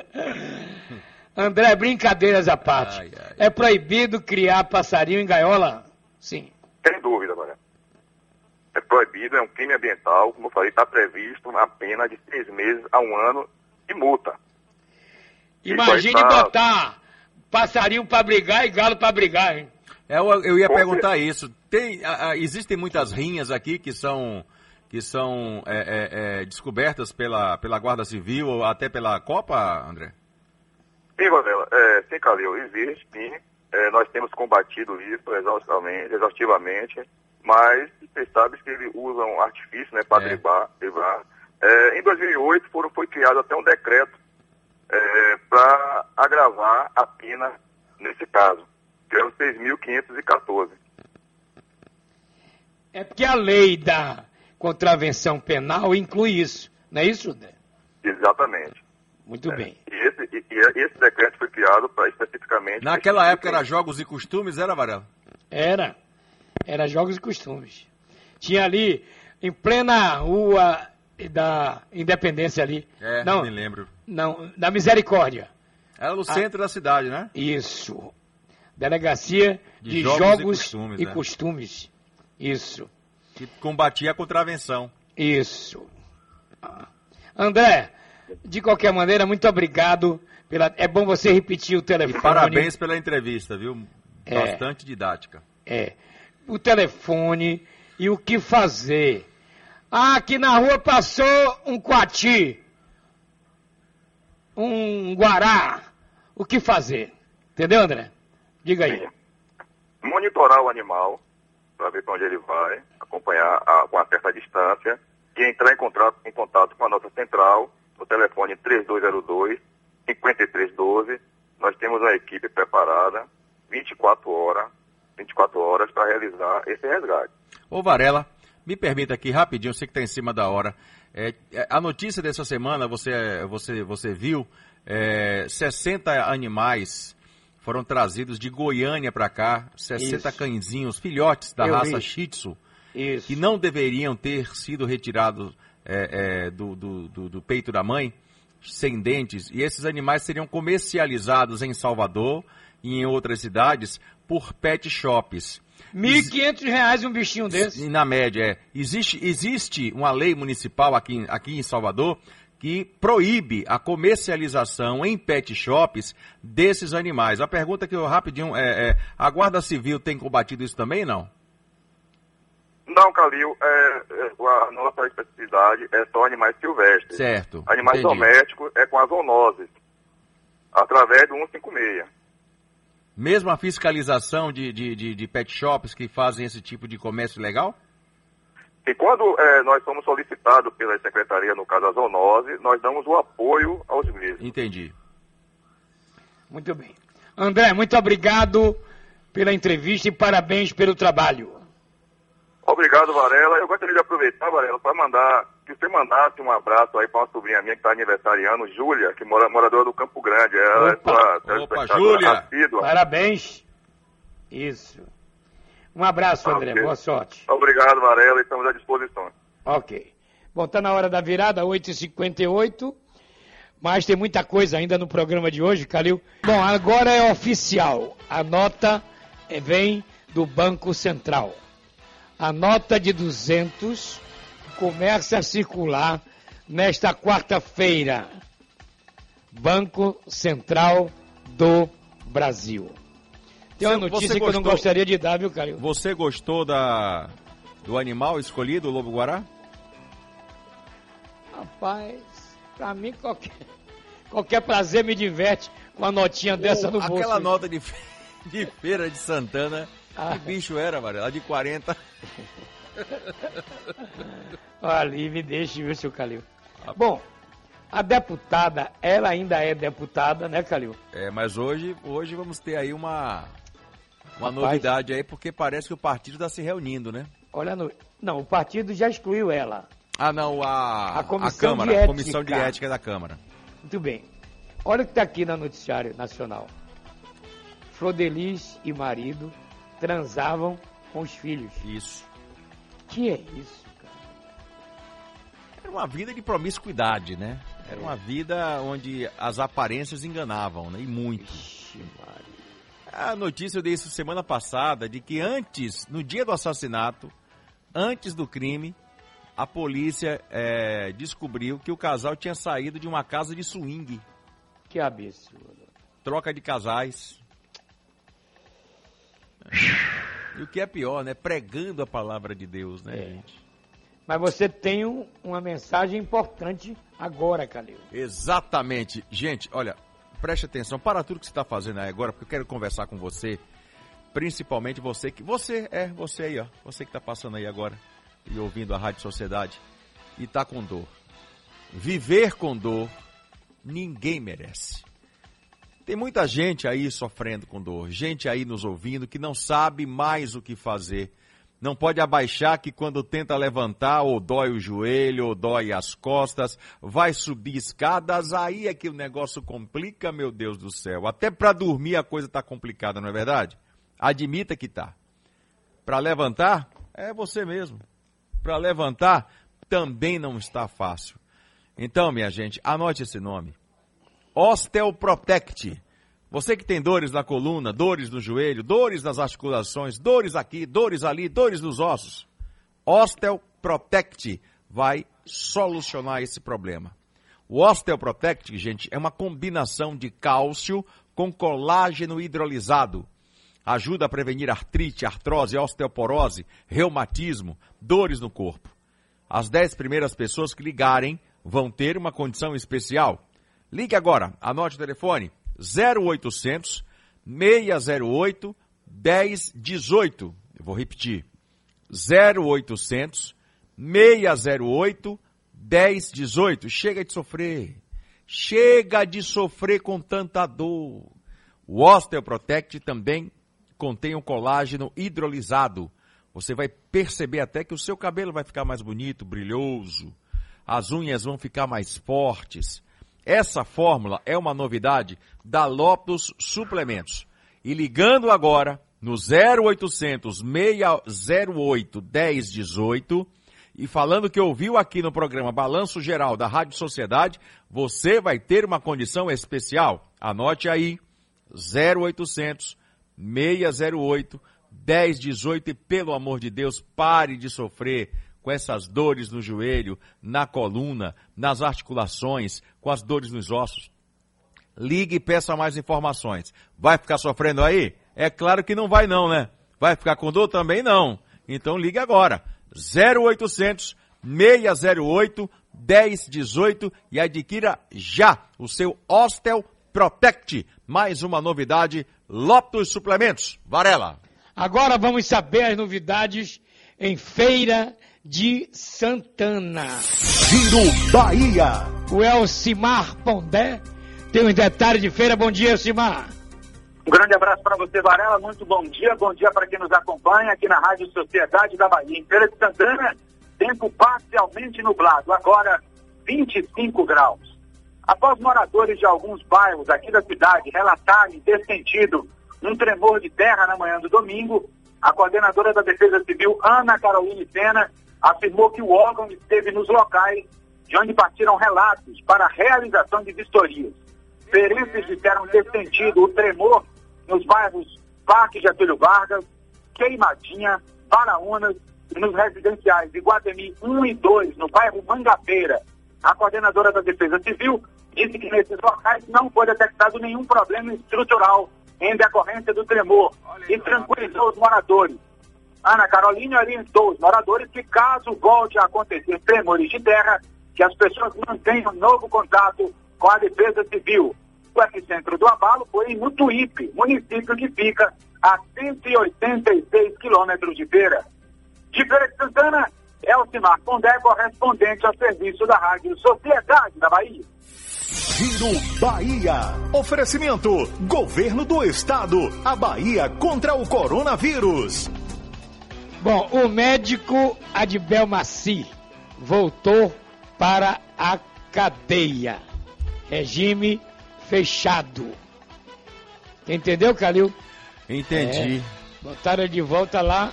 *laughs* André, brincadeiras à parte. Ai, ai. É proibido criar passarinho em gaiola? Sim. sem dúvida, Maria. É proibido, é um crime ambiental, como eu falei, está previsto uma pena de seis meses a um ano de multa. Imagine botar passarinho pra brigar e galo pra brigar, hein? É, Eu, eu ia Com perguntar isso. Tem, a- a- existem muitas rinhas aqui que são, que são é, é, é, descobertas pela, pela Guarda Civil ou até pela Copa, André? Sim, Varela, é, sim, Calil, existe, sim. É, nós temos combatido isso exaustivamente, exaustivamente mas vocês sabem que eles usam artifício né, para É. driblar. driblar. É, em 2008 foram, foi criado até um decreto para agravar a pena nesse caso, que é o 6.514. É porque a lei da contravenção penal inclui isso, não é isso, André? Exatamente. Muito bem. E esse, e- e esse decreto foi criado para especificamente... Naquela época era jogos e costumes, era, Varela? Era. Era jogos e costumes. Tinha ali, em plena rua da Independência ali. É, não, me lembro. não, da Misericórdia. Era no Ah. centro da cidade, né? Isso. Delegacia De de, Jogos e Jogos, Costumes, e né? Costumes. Isso. Que combatia a contravenção. Isso. Ah. André, de qualquer maneira, muito obrigado. Pela... É bom você repetir o E telefone. parabéns pela entrevista, viu? É. Bastante didática. É. O telefone e o que fazer. Ah, aqui na rua passou um coati. Um guará. O que fazer? Entendeu, André? Diga aí. monitorar o animal para ver para onde ele vai, acompanhar a- com uma certa distância e entrar em contato, em contato com a nossa central, no telefone 3202 5312. Nós temos uma equipe preparada 24 horas, 24 horas para realizar esse resgate. Ô Varela, me permita aqui rapidinho, sei que está em cima da hora. É, é, a notícia dessa semana, você, você, você viu, é, 60 animais foram trazidos de Goiânia para cá, 60 Isso. cãezinhos, filhotes da Eu raça vi. Shih Tzu, Isso. que não deveriam ter sido retirados é, é, do, do- do- do peito da mãe, sem dentes, e esses animais seriam comercializados em Salvador e em outras cidades por pet shops. 1.500 reais um bichinho desse. Na média, é. Existe, existe uma lei municipal aqui, em- aqui em Salvador que proíbe a comercialização em pet shops desses animais. A pergunta que eu rapidinho é, é, a Guarda Civil tem combatido isso também, não? Não, Calil, é, é, a nossa especificidade é só animais silvestres. Certo. Animais entendi. domésticos é com as zoonoses, através do 156. Mesmo a fiscalização de, de, de, de pet shops que fazem esse tipo de comércio legal? E quando eh, nós somos solicitados pela Secretaria, no caso da zoonose, nós damos o apoio aos mesmos. Entendi. Muito bem. André, muito obrigado pela entrevista e parabéns pelo trabalho. Obrigado, Varela. Eu gostaria de aproveitar, Varela, para mandar, que você mandasse um abraço aí para uma sobrinha minha que está aniversariando, Júlia, que mora moradora do Campo Grande. Ela Opa. é sua Opa, Júlia. assídua. Parabéns. Isso. Um abraço, André. Ok. Boa sorte. Obrigado, Varela, estamos à disposição. Ok. Bom, tá na hora da virada, 8h58. Mas tem muita coisa ainda no programa de hoje, Calil. Bom, agora é oficial. A nota eh, vem do Banco Central. A nota de 200 começa a circular nesta quarta-feira. Banco Central do Brasil. Tem uma notícia que eu não gostaria de dar, viu, Calil? Você gostou da, do animal escolhido, o lobo guará? Rapaz, pra mim qualquer, *laughs* qualquer prazer me diverte com a notinha dessa Ou no bolso. Aquela nota de, *laughs* de feira de Santana. Ah. Que bicho era, Varela? De 40. *laughs* Ali me deixe, viu, seu Calil. Bom, a deputada, ela ainda é deputada, né, Calil? É, mas hoje, hoje vamos ter aí uma, uma Rapaz. novidade aí, porque parece que o partido está se reunindo, né? Olha, no... não, o partido já excluiu ela. Ah, não, a, A comissão Câmara, de a ética. Comissão de Ética da Câmara. Muito bem. Olha o que está aqui no noticiário nacional. Flodeliz e marido transavam com os filhos. Isso. Que é isso, cara? Era uma vida de promiscuidade, né? Era uma vida onde as aparências enganavam, né? E muito. Ixi. A notícia eu dei isso semana passada de que antes, no dia do assassinato, antes do crime, a polícia eh, descobriu que o casal tinha saído de uma casa de swing, Que absurdo. troca de casais. *laughs* E o que é pior, né? Pregando a palavra de Deus, né, É. gente? Mas você tem um- uma mensagem importante agora, Calil. Exatamente. Gente, olha, preste atenção para tudo que você está fazendo aí agora, porque eu quero conversar com você, principalmente você que. Você, é, você aí, ó. Você que está passando aí agora e ouvindo a Rádio Sociedade e está com dor. Viver com dor, ninguém merece. Tem muita gente aí sofrendo com dor, gente aí nos ouvindo que não sabe mais o que fazer. Não pode abaixar que quando tenta levantar, ou dói o joelho, ou dói as costas, vai subir escadas, aí é que o negócio complica, meu Deus do céu. Até para dormir a coisa tá complicada, não é verdade? Admita que tá. Para levantar, é você mesmo. Para levantar, também não está fácil. Então, minha gente, anote esse nome. Osteoprotect. Você que tem dores na coluna, dores no joelho, dores nas articulações, dores aqui, dores ali, dores nos ossos. Osteoprotect vai solucionar esse problema. O Osteoprotect, gente, é uma combinação de cálcio com colágeno hidrolisado. Ajuda a prevenir artrite, artrose, osteoporose, reumatismo, dores no corpo. As 10 primeiras pessoas que ligarem vão ter uma condição especial. Ligue agora, anote o telefone 0800 608 1018. Eu vou repetir. 0800 608 1018. Chega de sofrer. Chega de sofrer com tanta dor. O Osteoprotect também contém um colágeno hidrolisado. Você vai perceber até que o seu cabelo vai ficar mais bonito, brilhoso. As unhas vão ficar mais fortes. Essa fórmula é uma novidade da Lotus Suplementos. E ligando agora no 0800 608 1018 e falando que ouviu aqui no programa Balanço Geral da Rádio Sociedade, você vai ter uma condição especial. Anote aí 0800 608 1018 e pelo amor de Deus, pare de sofrer com essas dores no joelho, na coluna, nas articulações, com as dores nos ossos. Ligue e peça mais informações. Vai ficar sofrendo aí? É claro que não vai não, né? Vai ficar com dor também não. Então ligue agora. 0800 608 1018 e adquira já o seu Ostel Protect. Mais uma novidade, Lotus Suplementos. Varela. Agora vamos saber as novidades em Feira de Santana. Giro Bahia. O Elcimar Pondé tem os detalhes de feira. Bom dia, Elcimar. Um grande abraço para você, Varela. Muito bom dia. Bom dia para quem nos acompanha aqui na Rádio Sociedade da Bahia. Em Feira de Santana, tempo parcialmente nublado. Agora, 25 graus. Após moradores de alguns bairros aqui da cidade relatarem ter sentido um tremor de terra na manhã do domingo, a coordenadora da Defesa Civil, Ana Caroline Sena, afirmou que o órgão esteve nos locais de onde partiram relatos para a realização de vistorias. Perícios disseram ter sentido o tremor nos bairros Parque Getúlio Vargas, Queimadinha, Paraúnas e nos residenciais de Guatemi 1 e 2, no bairro Mangabeira. A coordenadora da Defesa Civil disse que nesses locais não foi detectado nenhum problema estrutural em decorrência do tremor e tranquilizou os moradores. Ana Carolina orientou os moradores que, caso volte a acontecer tremores de terra, que as pessoas mantenham novo contato com a Defesa Civil. O epicentro do abalo foi em Mutuípe, município que fica a 186 quilômetros de Feira. De Feira de Santana, Elcimar Pondé, correspondente ao serviço da Rádio Sociedade da Bahia. Giro Bahia. Oferecimento: Governo do Estado. A Bahia contra o coronavírus. Bom, o médico Adbel Maci voltou para a cadeia. Regime fechado. Entendeu, Calil? Entendi. É, botaram de volta lá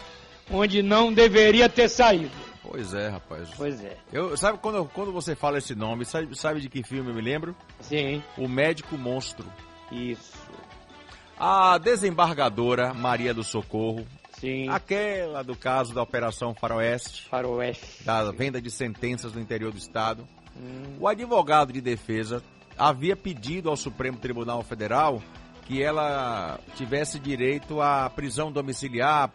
onde não deveria ter saído. Pois é, rapaz. Pois é. Eu, sabe quando, quando você fala esse nome, sabe, sabe de que filme eu me lembro? Sim. O Médico Monstro. Isso. A desembargadora Maria do Socorro. Sim. Aquela do caso da Operação Faroeste. Faroeste. Da venda de sentenças no interior do estado. Hum. O advogado de defesa havia pedido ao Supremo Tribunal Federal que ela tivesse direito à prisão domiciliar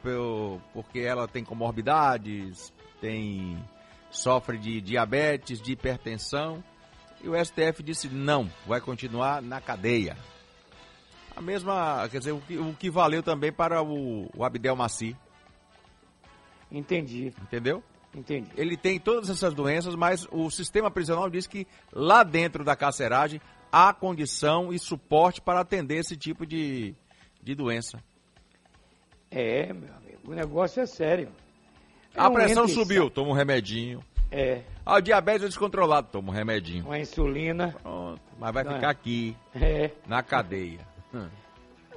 porque ela tem comorbidades, tem sofre de diabetes, de hipertensão. E o STF disse não, vai continuar na cadeia. A mesma, quer dizer, o que, o que valeu também para o, o Abdel Maci. Entendi. Entendeu? Entendi. Ele tem todas essas doenças, mas o sistema prisional diz que lá dentro da carceragem há condição e suporte para atender esse tipo de, de doença. É, meu amigo, o negócio é sério. É a pressão subiu, toma um remedinho. É, Ah, o diabetes é descontrolado, toma um remedinho. uma insulina. Pronto, mas vai Não é? ficar aqui, É. na cadeia. Hum.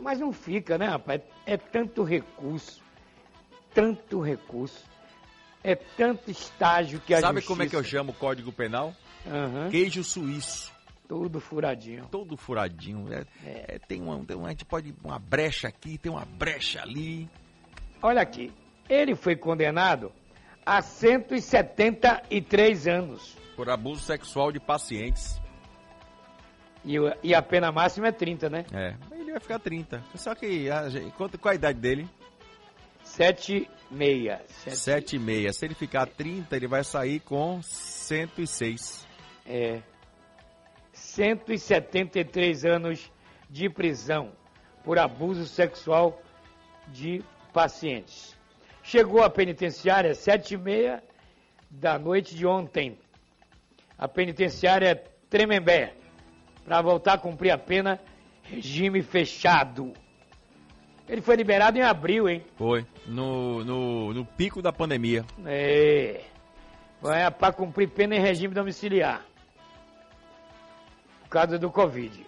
Mas não fica, né, rapaz? É tanto recurso, tanto recurso, é tanto estágio que a Sabe como é que eu justiça- chamo o Código Penal? Aham. Queijo suíço. Tudo furadinho. Todo furadinho. É, é, tem, uma, tem uma, a gente pode uma brecha aqui, tem uma brecha ali. Olha aqui, ele foi condenado a 173 anos. Por abuso sexual de pacientes. E, e a pena máxima é 30, né? É. Ele vai ficar 30. Só que a, quanto, qual a idade dele? 7, meia. Sete- 7,6. Se ele ficar 30, ele vai sair com 106. É. 173 anos de prisão por abuso sexual de pacientes. Chegou à penitenciária às sete e meia da noite de ontem. A penitenciária é Tremembé, para voltar a cumprir a pena, regime fechado. Ele foi liberado em abril, hein? Foi. No, no, no pico da pandemia. É. Vai para cumprir pena em regime domiciliar. Por causa do Covid.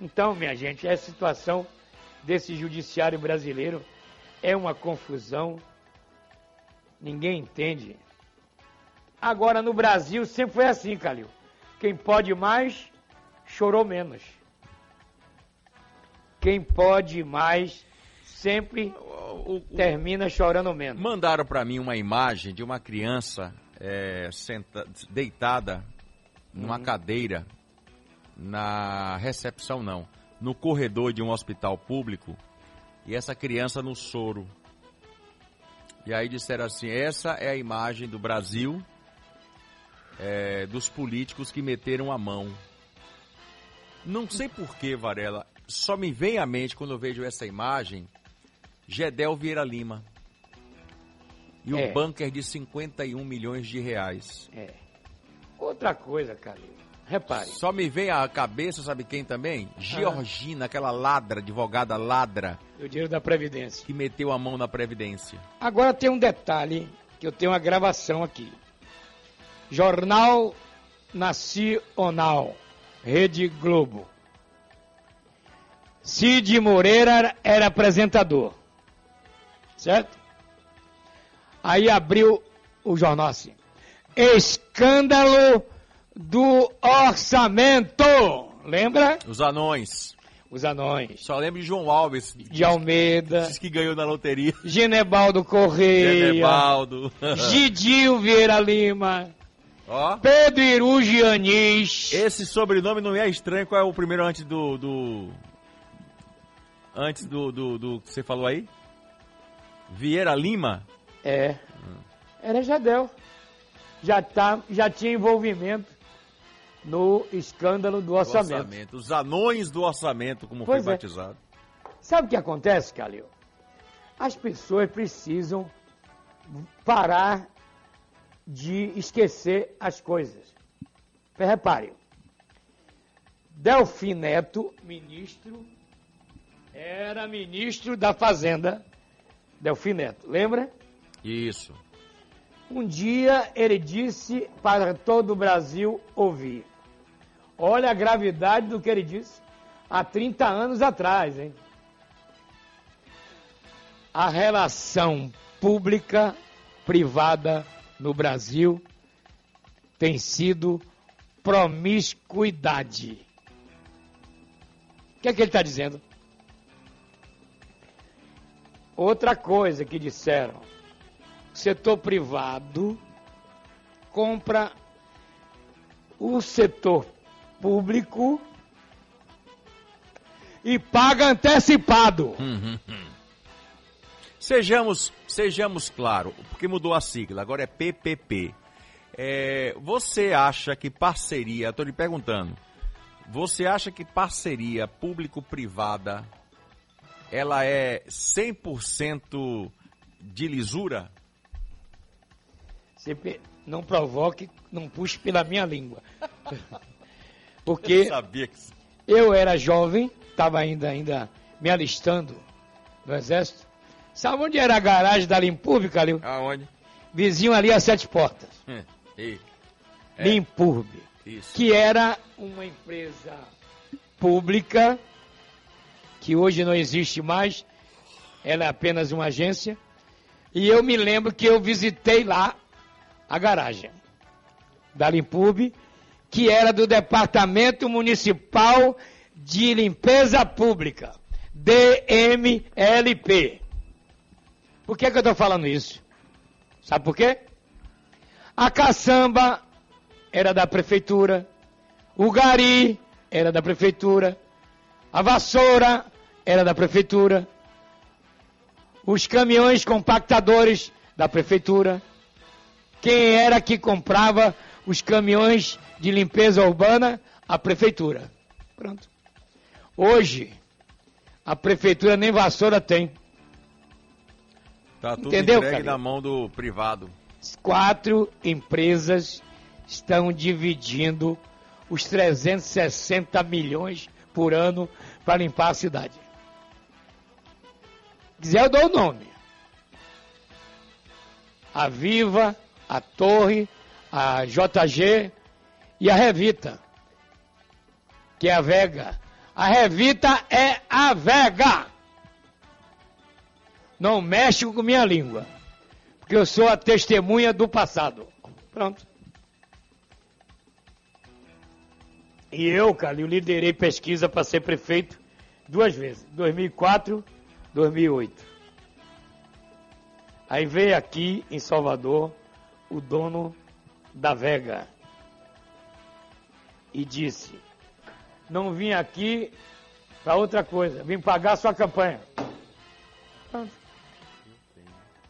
Então, minha gente, a situação desse judiciário brasileiro é uma confusão. Ninguém entende. Agora, no Brasil, sempre foi assim, Calil. Quem pode mais, chorou menos. Quem pode mais, sempre termina chorando menos. Mandaram para mim uma imagem de uma criança é, senta- deitada numa Uhum. cadeira na recepção, não, no corredor de um hospital público e essa criança no soro. E aí disseram assim: essa é a imagem do Brasil, é, dos políticos que meteram a mão. Não sei porquê, Varela, só me vem à mente quando eu vejo essa imagem Gedel Vieira Lima. E É. o bunker de 51 milhões de reais. É. Outra coisa, Calil. repare. Só me vem à cabeça, sabe quem também? Georgina, aquela ladra, advogada ladra, O dinheiro da Previdência. que meteu a mão na Previdência. Agora tem um detalhe, que eu tenho uma gravação aqui. Jornal Nacional, Rede Globo. Cid Moreira era apresentador. Certo? Aí abriu o jornal assim. Escândalo do orçamento. Lembra? Os anões. Os anões. Só lembro de João Alves, De Almeida. diz que ganhou na loteria. Genebaldo Correia. Genebaldo. Gidil Vieira Lima. Ó. Pedro Irugi Anis. Esse sobrenome não é estranho. Qual é o primeiro antes do. do... Antes do, do, do que você falou aí? Vieira Lima? É. Era Jadel. Já, tá, já tinha envolvimento no escândalo do orçamento. Os anões do orçamento, como Pois foi é. batizado. Sabe o que acontece, Calil? As pessoas precisam parar de esquecer as coisas. Repare, Delfim Neto, ministro, era ministro da Fazenda, Delfim Neto, lembra? Isso. Um dia ele disse para todo o Brasil ouvir. Olha a gravidade do que ele disse há 30 anos atrás, hein? A relação pública-privada no Brasil tem sido promiscuidade. O que é que ele está dizendo? Outra coisa que disseram: o setor privado compra o setor público e paga antecipado. Sejamos, sejamos claros, porque mudou a sigla, agora é PPP. É, você acha que parceria, estou lhe perguntando, você acha que parceria público-privada ela é 100% de lisura? Você não provoque, não puxe pela minha língua. *laughs* Porque sabia que eu era jovem, estava ainda, ainda me alistando no exército. Sabe onde era a garagem da Limpurbe, Calil? Aonde? Vizinho ali a Sete Portas. Hum, É. Limpurbe. Isso. Que era uma empresa pública, que hoje não existe mais, ela é apenas uma agência. E eu me lembro que eu visitei lá a garagem da Limpurbe, que era do Departamento Municipal de Limpeza Pública, DMLP. Por que, que eu estou falando isso? Sabe por quê? A caçamba era da prefeitura, o gari era da prefeitura, a vassoura era da prefeitura, os caminhões compactadores da prefeitura. Quem era que comprava os caminhões de limpeza urbana? A prefeitura. Pronto. Hoje, a prefeitura nem vassoura tem. Tá tudo Entendeu, entregue Calil? na mão do privado. quatro empresas estão dividindo os 360 milhões por ano para limpar a cidade. Se quiser, eu dou o nome. A Viva, a Torre, a JG e a Revita, que é a Vega. A Revita é a Vega. Não mexe com minha língua porque eu sou a testemunha do passado. Pronto. E eu, Calil, liderei pesquisa para ser prefeito duas vezes, 2004, 2008. Aí veio aqui em Salvador o dono da Vega e disse: Não vim aqui para outra coisa, vim pagar sua campanha. Pronto.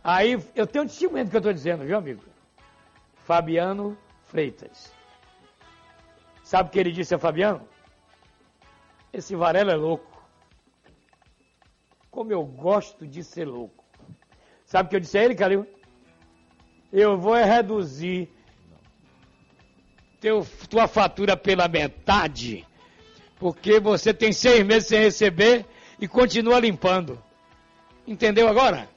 Aí eu tenho um testemunho do que eu estou dizendo, viu, amigo? Fabiano Freitas. Sabe o que ele disse a Fabiano? Esse Varela é louco. Como eu gosto de ser louco. Sabe o que eu disse a ele, Calil? Eu vou é reduzir teu, tua fatura pela metade, porque você tem seis meses sem receber e continua limpando. Entendeu agora?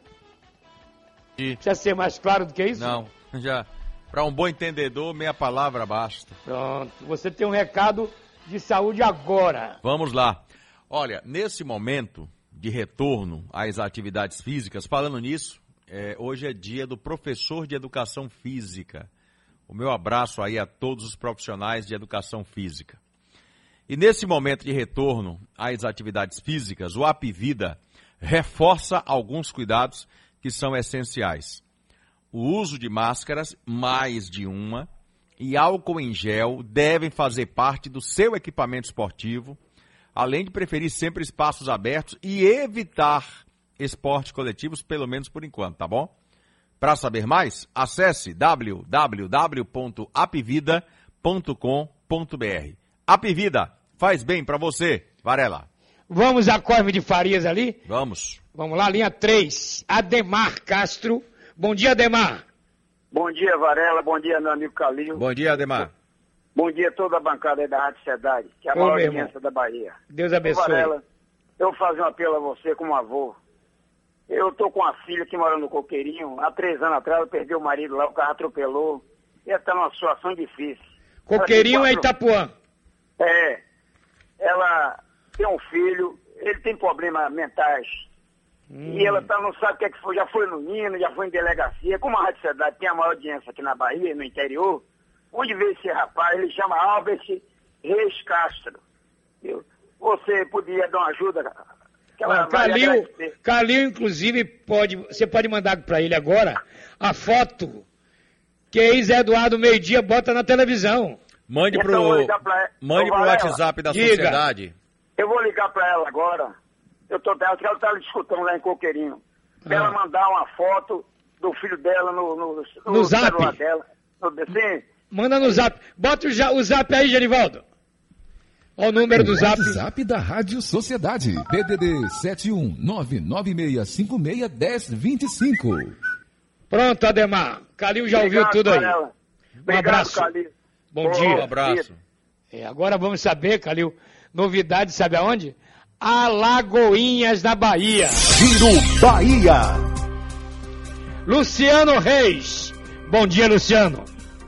E... Precisa ser mais claro do que isso? Não, já. Para um bom entendedor, meia palavra basta. Pronto. Você tem um recado de saúde agora. Vamos lá. Olha, nesse momento de retorno às atividades físicas, falando nisso, é, hoje é dia do professor de educação física. O meu abraço aí a todos os profissionais de educação física. E nesse momento de retorno às atividades físicas, o Apivida reforça alguns cuidados que são essenciais. O uso de máscaras, mais de uma, e álcool em gel devem fazer parte do seu equipamento esportivo, além de preferir sempre espaços abertos e evitar esportes coletivos, pelo menos por enquanto, tá bom? Para saber mais, acesse www.apvida.com.br. Apivida, faz bem para você, Varela. Vamos a Cosme de Farias ali? Vamos. Vamos lá, linha 3. Ademar Castro. Bom dia, Ademar. Bom dia, Varela. Bom dia, meu amigo Calil. Bom dia, Ademar. Bom dia a toda a bancada aí da Rádio Sociedade, que é a Ô, maior audiência da Bahia. Deus Ô, abençoe. Varela, eu vou fazer um apelo a você como avô. Eu tô com uma filha que mora no Coqueirinho. Há três anos atrás ela perdeu o marido lá, o carro atropelou. E ela tá numa situação difícil. Coqueirinho é quatro- Itapuã. É. Ela tem um filho, ele tem problemas mentais. Hum. E ela tá, não sabe o que é que foi. Já foi no Nino, já foi em delegacia. Como a Rádio Cidade tem a maior audiência aqui na Bahia, no interior, onde veio esse rapaz, ele chama Albert Reis Castro. Viu? Você podia dar uma ajuda? Ó, Calil. Calil, inclusive, pode, você pode mandar para ele agora a foto que ex-Eduardo meio-dia bota na televisão. Mande Então, pro, pra- mande pro WhatsApp da diga. sociedade. Eu vou ligar pra ela agora. Eu tô ela ela tá escutando lá em Coqueirinho. Pra Ah. ela mandar uma foto do filho dela no, no, No zap? celular dela. No, sim. Manda no zap. Bota o, ja- o zap aí, Genivaldo. Olha o número do zap. WhatsApp da Rádio Sociedade. DDD 71996561025. Pronto, Ademar. Calil já ouviu Obrigado, tudo aí. Um Obrigado, abraço. Calil. Bom Ô, dia. Um abraço. É, agora vamos saber, Calil, novidade, sabe aonde? Alagoinhas da Bahia. Giro Bahia. Luciano Reis. Bom dia, Luciano.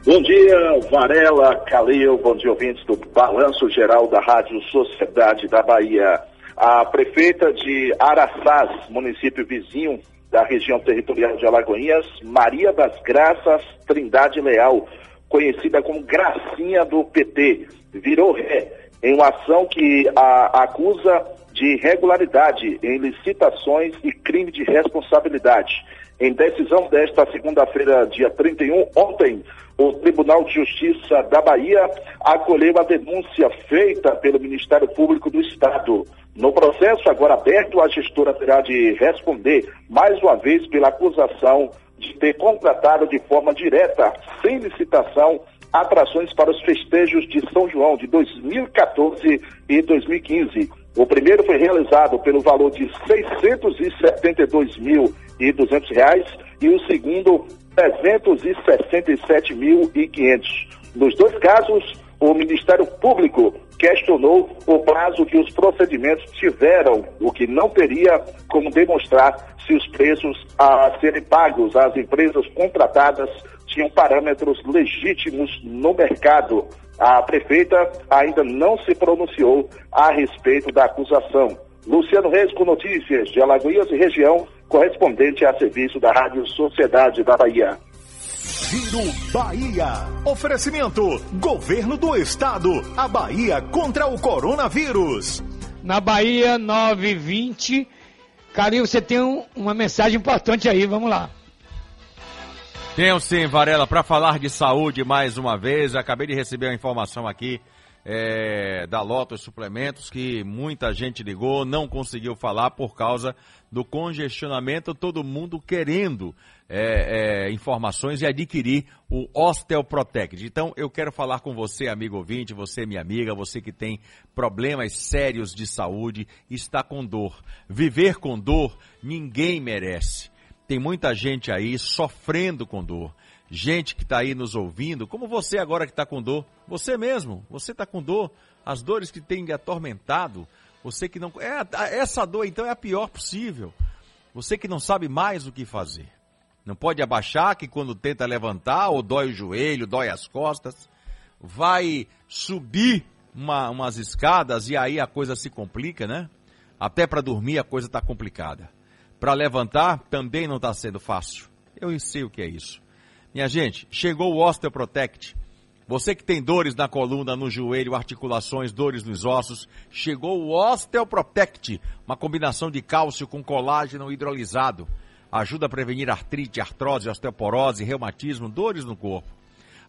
Bom dia, Varela, Calil, bom dia, ouvintes do Balanço Geral da Rádio Sociedade da Bahia. A prefeita de Araçás, município vizinho da região territorial de Alagoinhas, Maria das Graças Trindade Leal, conhecida como Gracinha do PT, virou ré em uma ação que a acusa de irregularidade em licitações e crime de responsabilidade. Em decisão desta segunda-feira, dia 31, ontem, o Tribunal de Justiça da Bahia acolheu a denúncia feita pelo Ministério Público do Estado. No processo agora aberto, a gestora terá de responder mais uma vez pela acusação de ter contratado de forma direta, sem licitação, atrações para os festejos de São João de 2014 e 2015. O primeiro foi realizado pelo valor de 672.200 reais e o segundo R$ 367.500. Nos dois casos, o Ministério Público questionou o prazo que os procedimentos tiveram, o que não teria como demonstrar se os preços a serem pagos às empresas contratadas tinham parâmetros legítimos no mercado. A prefeita ainda não se pronunciou a respeito da acusação. Luciano Reis com notícias de Alagoas e região, correspondente a serviço da Rádio Sociedade da Bahia. Giro Bahia. Oferecimento: Governo do Estado. A Bahia contra o coronavírus. Na Bahia 920. Calil, você tem um- uma mensagem importante aí, vamos lá. Tenho sim, Varela, para falar de saúde mais uma vez. Acabei de receber uma informação aqui é, da Lotus Suplementos que muita gente ligou, não conseguiu falar por causa do congestionamento, todo mundo querendo é, é, informações e adquirir o Osteoprotect. Então, eu quero falar com você, amigo ouvinte, você, minha amiga, você que tem problemas sérios de saúde, está com dor. Viver com dor, ninguém merece. Tem muita gente aí sofrendo com dor. gente que está aí nos ouvindo, como você agora que está com dor, você mesmo, você está com dor, as dores que tem atormentado, você que não. É, essa dor então é a pior possível. Você que não sabe mais o que fazer. Não pode abaixar que quando tenta levantar, ou dói o joelho, dói as costas, vai subir uma, umas escadas e aí a coisa se complica, né? Até para dormir a coisa está complicada. Para levantar também não está sendo fácil. Eu sei o que é isso. Minha gente, chegou o Osteoprotect. Você que tem dores na coluna, no joelho, articulações, dores nos ossos, chegou o Osteoprotect, uma combinação de cálcio com colágeno hidrolisado. Ajuda a prevenir artrite, artrose, osteoporose, reumatismo, dores no corpo.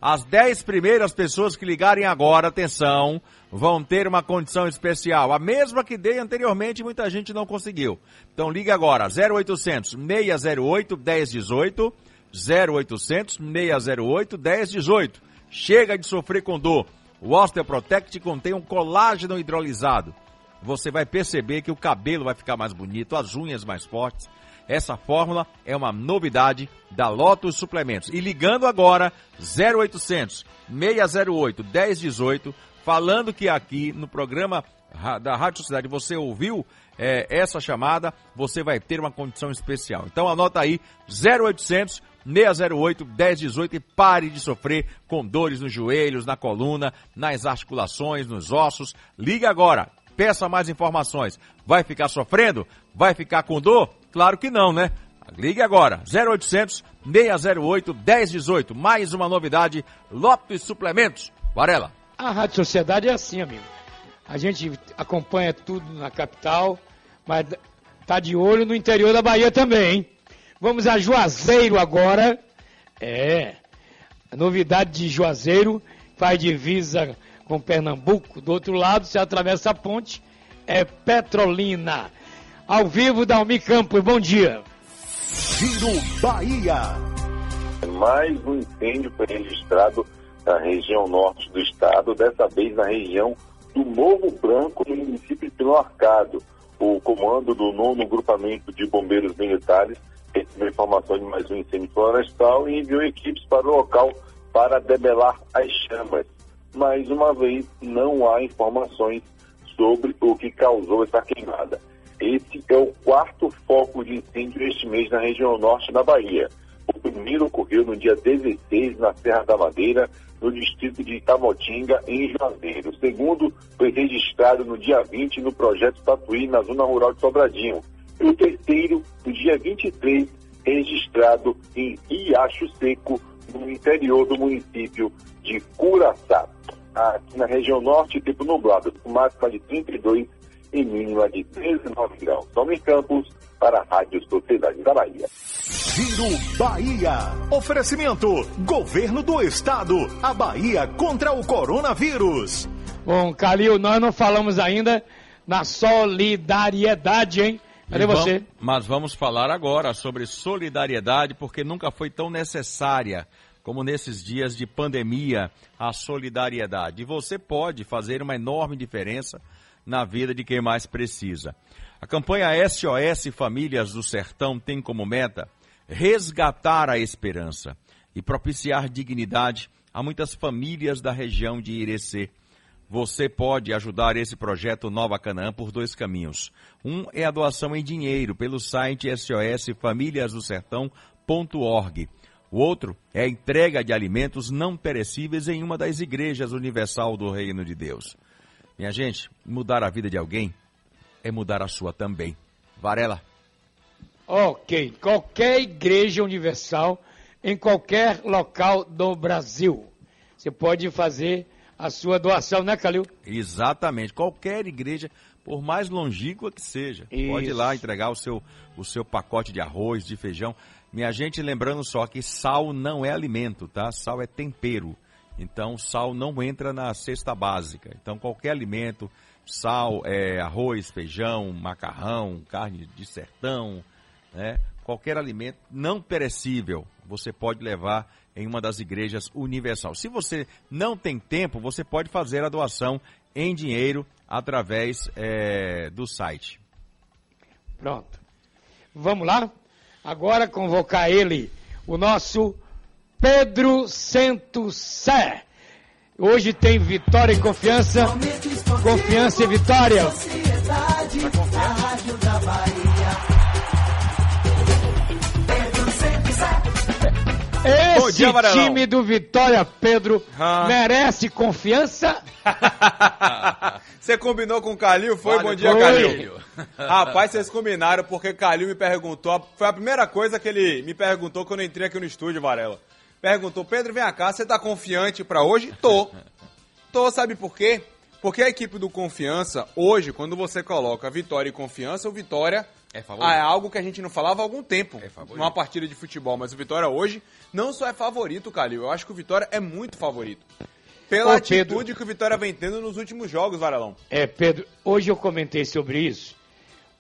As 10 primeiras pessoas que ligarem agora, atenção, vão ter uma condição especial, a mesma que dei anteriormente muita gente não conseguiu. Então ligue agora, 0800 608 1018, 0800 608 1018. Chega de sofrer com dor. O Osteoprotect contém um colágeno hidrolisado. Você vai perceber que o cabelo vai ficar mais bonito, as unhas mais fortes, essa fórmula é uma novidade da Lotus Suplementos. E ligando agora 0800 608 1018, falando que aqui no programa da Rádio Sociedade você ouviu é, essa chamada, você vai ter uma condição especial. Então anota aí 0800 608 1018 e pare de sofrer com dores nos joelhos, na coluna, nas articulações, nos ossos. Ligue agora, peça mais informações. Vai ficar sofrendo? Vai ficar com dor? Claro que não, né? Ligue agora, 0800 608 1018. Mais uma novidade, Lopes Suplementos. Varela. A Rádio Sociedade é assim, amigo. A gente acompanha tudo na capital, mas tá de olho no interior da Bahia também, hein? Vamos a Juazeiro agora. É. A novidade de Juazeiro faz divisa com Pernambuco. Do outro lado, você atravessa a ponte, é Petrolina. Ao vivo, Dalmi Campos, bom dia. Giro Bahia. Mais um incêndio foi registrado na região norte do estado, dessa vez na região do Novo Branco, no município de Pino Arcado. O comando do nono grupamento de bombeiros militares recebeu informação de mais um incêndio florestal e enviou equipes para o local para debelar as chamas. Mais uma vez, não há informações sobre o que causou essa queimada. Esse é o quarto foco de incêndio este mês na região norte da Bahia. O primeiro ocorreu no dia 16 na Serra da Madeira, no distrito de Itamotinga, em Juazeiro. O segundo foi registrado no dia 20 no projeto Tatuí, na zona rural de Sobradinho. E o terceiro, no dia 23, registrado em Riacho Seco, no interior do município de Curaçá. Aqui na região norte, tempo nublado, com máxima de 32 e mínima de 19 graus. Tome Campos para a Rádio Sociedade da Bahia. Giro Bahia. Oferecimento: Governo do Estado. A Bahia contra o coronavírus. Bom, Calil, nós não falamos ainda na solidariedade, hein? Cadê E você? vam- Mas vamos falar agora sobre solidariedade, porque nunca foi tão necessária como nesses dias de pandemia a solidariedade. E você pode fazer uma enorme diferença na vida de quem mais precisa. A campanha SOS Famílias do Sertão tem como meta resgatar a esperança e propiciar dignidade a muitas famílias da região de Irecê. Você pode ajudar esse projeto Nova Canaã por dois caminhos. Um é a doação em dinheiro pelo site sosfamiliasdosertão.org. O outro é a entrega de alimentos não perecíveis em uma das igrejas universal do Reino de Deus. Minha gente, mudar a vida de alguém é mudar a sua também. Varela. Ok, qualquer igreja universal, em qualquer local do Brasil, você pode fazer a sua doação, né, Calil? Exatamente. Qualquer igreja, por mais longínqua que seja, pode ir Isso. lá entregar o seu, o seu pacote de arroz, de feijão. Minha gente, lembrando só que sal não é alimento, tá? Sal é tempero. Então, sal não entra na cesta básica. Então, qualquer alimento, sal, é, arroz, feijão, macarrão, carne de sertão, né? Qualquer alimento não perecível, você pode levar em uma das igrejas universal. Se você não tem tempo, você pode fazer a doação em dinheiro através é, do site. Pronto. Vamos lá? Agora convocar ele, o nosso Pedro Sé. Hoje tem vitória e confiança. Confiança e vitória. Bom Esse dia, time do Vitória Pedro Ah. merece confiança. *laughs* Você combinou com o Calil? Foi? Vale, Bom dia, foi. Calil. Rapaz, vocês combinaram porque Calil me perguntou. Foi a primeira coisa que ele me perguntou quando eu entrei aqui no estúdio, Varela. Perguntou, Pedro, vem cá, você tá confiante pra hoje? Tô. *laughs* Tô, sabe por quê? Porque a equipe do Confiança, hoje, quando você coloca Vitória e Confiança, o Vitória É favorito. é algo que a gente não falava há algum tempo favorito. numa partida de futebol. Mas o Vitória hoje não só é favorito, Calil. Eu acho que o Vitória é muito favorito. Pela Ô, atitude Pedro. que o Vitória vem tendo nos últimos jogos, Varelão. É, Pedro, hoje eu comentei sobre isso,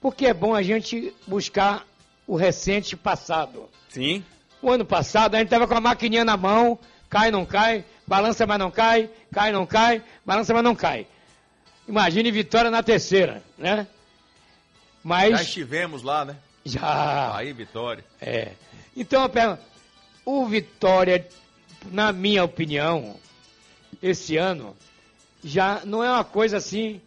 porque é bom a gente buscar o recente passado. Sim. O ano passado a gente tava com a maquininha na mão, cai, não cai, balança, mas não cai, cai, não cai, balança, mas não cai. Imagine vitória na terceira, né? Mas Já estivemos lá, né? já. Aí, Vitória. É. Então, eu pergunto, o Vitória, na minha opinião, esse ano, já não é uma coisa assim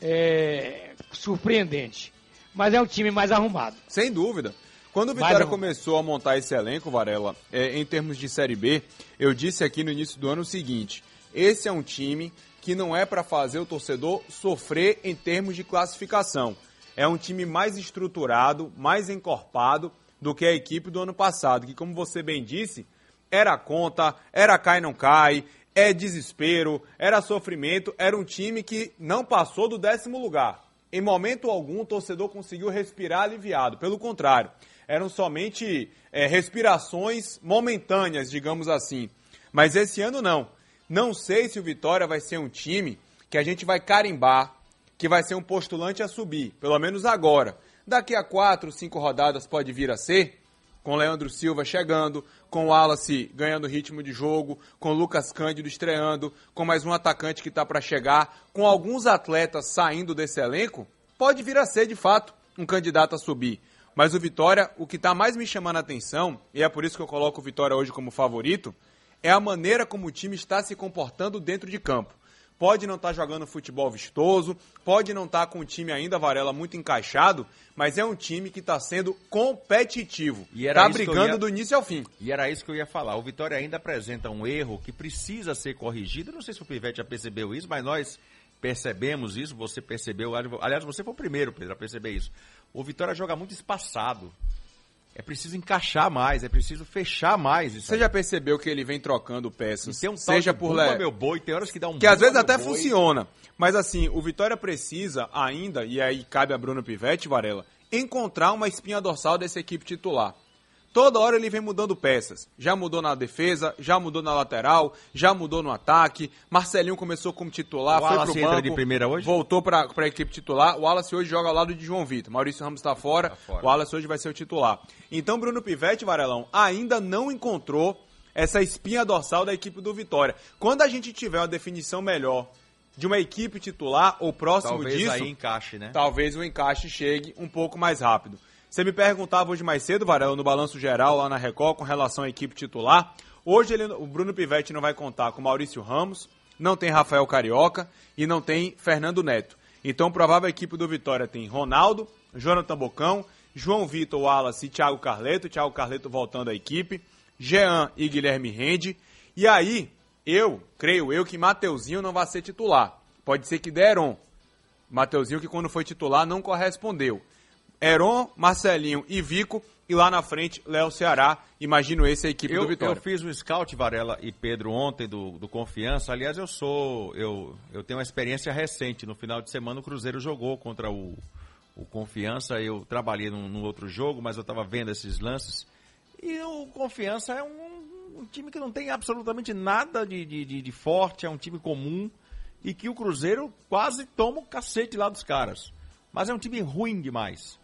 é, surpreendente. Mas é um time mais arrumado. Sem dúvida. Quando o Vitória um. começou a montar esse elenco, Varela, é, em termos de Série B, eu disse aqui no início do ano o seguinte: esse é um time que não é para fazer o torcedor sofrer em termos de classificação. É um time mais estruturado, mais encorpado do que a equipe do ano passado, que, como você bem disse, era conta, era cai não cai, é desespero, era sofrimento, era um time que não passou do décimo lugar. Em momento algum, o torcedor conseguiu respirar aliviado. Pelo contrário, eram somente é, respirações momentâneas, digamos assim. Mas esse ano não. Não sei se o Vitória vai ser um time que a gente vai carimbar, que vai ser um postulante a subir, pelo menos agora. Daqui a quatro, cinco rodadas pode vir a ser, com Leandro Silva chegando, com o Wallace ganhando ritmo de jogo, com o Lucas Cândido estreando, com mais um atacante que está para chegar, com alguns atletas saindo desse elenco, pode vir a ser de fato um candidato a subir. Mas o Vitória, o que está mais me chamando a atenção, e é por isso que eu coloco o Vitória hoje como favorito, é a maneira como o time está se comportando dentro de campo. Pode não estar jogando futebol vistoso, pode não estar com o time ainda, Varela, muito encaixado, mas é um time que está sendo competitivo. E era Está brigando ia- do início ao fim. E era isso que eu ia falar. O Vitória ainda apresenta um erro que precisa ser corrigido. Não sei se o Pivete já percebeu isso, mas nós percebemos isso. Você percebeu. Aliás, você foi o primeiro, Pedro, a perceber isso. O Vitória joga muito espaçado. É preciso encaixar mais, é preciso fechar mais. Você já percebeu que ele vem trocando peças, tem um seja por bumba, le... meu boi, tem horas que dá um que às vezes até boi. funciona. Mas assim, o Vitória precisa ainda, e aí cabe a Bruno Pivetti, Varela, encontrar uma espinha dorsal dessa equipe titular. Toda hora ele vem mudando peças. Já mudou na defesa, já mudou na lateral, já mudou no ataque. Marcelinho começou como titular, O foi Wallace pro entra banco. de primeira hoje? Voltou pra, pra equipe titular. O Wallace hoje joga ao lado de João Vitor. Maurício Ramos tá fora. fora. O Wallace hoje vai ser o titular. Então Bruno Pivetti, Varelão, ainda não encontrou essa espinha dorsal da equipe do Vitória. Quando a gente tiver uma definição melhor de uma equipe titular ou próximo Talvez disso, aí encaixe, né? talvez o encaixe chegue um pouco mais rápido. Você me perguntava hoje mais cedo, Varela, no balanço geral lá na Record com relação à equipe titular. Hoje ele- o Bruno Pivetti não vai contar com Maurício Ramos, não tem Rafael Carioca e não tem Fernando Neto. Então, provável equipe do Vitória tem Ronaldo, Jonathan Bocão, João Vitor Wallace e Thiago Carleto. Thiago Carleto voltando à equipe, Jean e Guilherme Rende. E aí, eu creio eu que Mateuzinho não vai ser titular. Pode ser que Deron. Mateuzinho que quando foi titular não correspondeu. Heron, Marcelinho e Vico. E lá na frente, Léo Ceará. Imagino esse a equipe Eu, do Vitória. eu fiz um scout, Varela e Pedro, ontem do, do Confiança. Aliás, eu sou. Eu, eu tenho uma experiência recente. No final de semana, o Cruzeiro jogou contra o, o Confiança. Eu trabalhei num, num outro jogo, mas eu estava vendo esses lances. E o Confiança é um, um time que não tem absolutamente nada de, de, de- de forte, é um time comum. E que o Cruzeiro quase toma o cacete lá dos caras. Mas é um time ruim demais.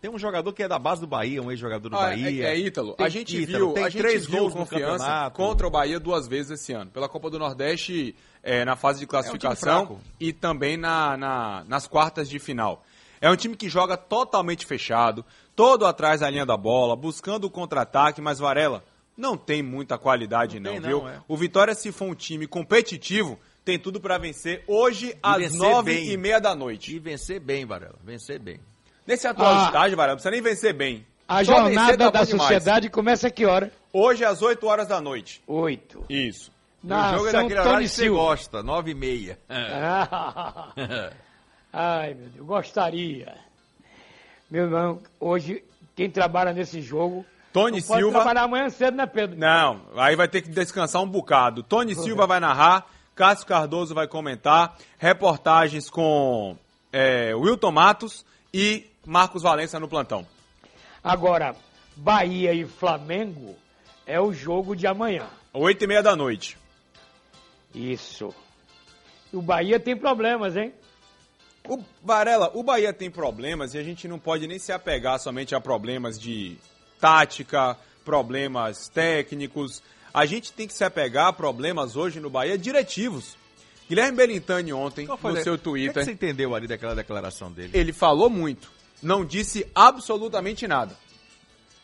Tem um jogador que é da base do Bahia, um ex-jogador do Ah, Bahia. é, é Ítalo. Tem a gente Ítalo, viu, tem a gente três viu gols no confiança contra o Bahia duas vezes esse ano. Pela Copa do Nordeste, é, na fase de classificação fraco. e também na, na- nas quartas de final. É um time que joga totalmente fechado, todo atrás da linha da bola, buscando o contra-ataque, mas Varela, não tem muita qualidade não, tem não, viu? é. O Vitória, se for um time competitivo, tem tudo pra vencer hoje às vencer nove bem. e meia da noite. E vencer bem, Varela. Vencer bem. Nesse atual Ah. estágio, Varela, não precisa nem vencer bem. A Só jornada tá da bom demais. sociedade começa a que hora? Hoje às 8 horas da noite. 8. Isso. Na o jogo é São daquele horário Tony que você Silva. gosta, nove e meia. Ah. *laughs* Ai, meu Deus, gostaria. Meu irmão, hoje, quem trabalha nesse jogo. Tony não pode Silva- trabalhar amanhã cedo, né, Pedro? Não, aí vai ter que descansar um bocado. Tony Silva vai narrar, Cássio Cardoso vai comentar, reportagens com é, Wilton Matos e Marcos Valença no plantão. Agora, Bahia e Flamengo é o jogo de amanhã. Oito e meia da noite. Isso. E o Bahia tem problemas, hein? O Varela, o Bahia tem problemas e a gente não pode nem se apegar somente a problemas de tática, problemas técnicos. A gente tem que se apegar a problemas hoje no Bahia diretivos. Guilherme Belintani ontem, no seu O que, é Twitter, que você entendeu ali daquela declaração dele? ele falou muito. Não disse absolutamente nada.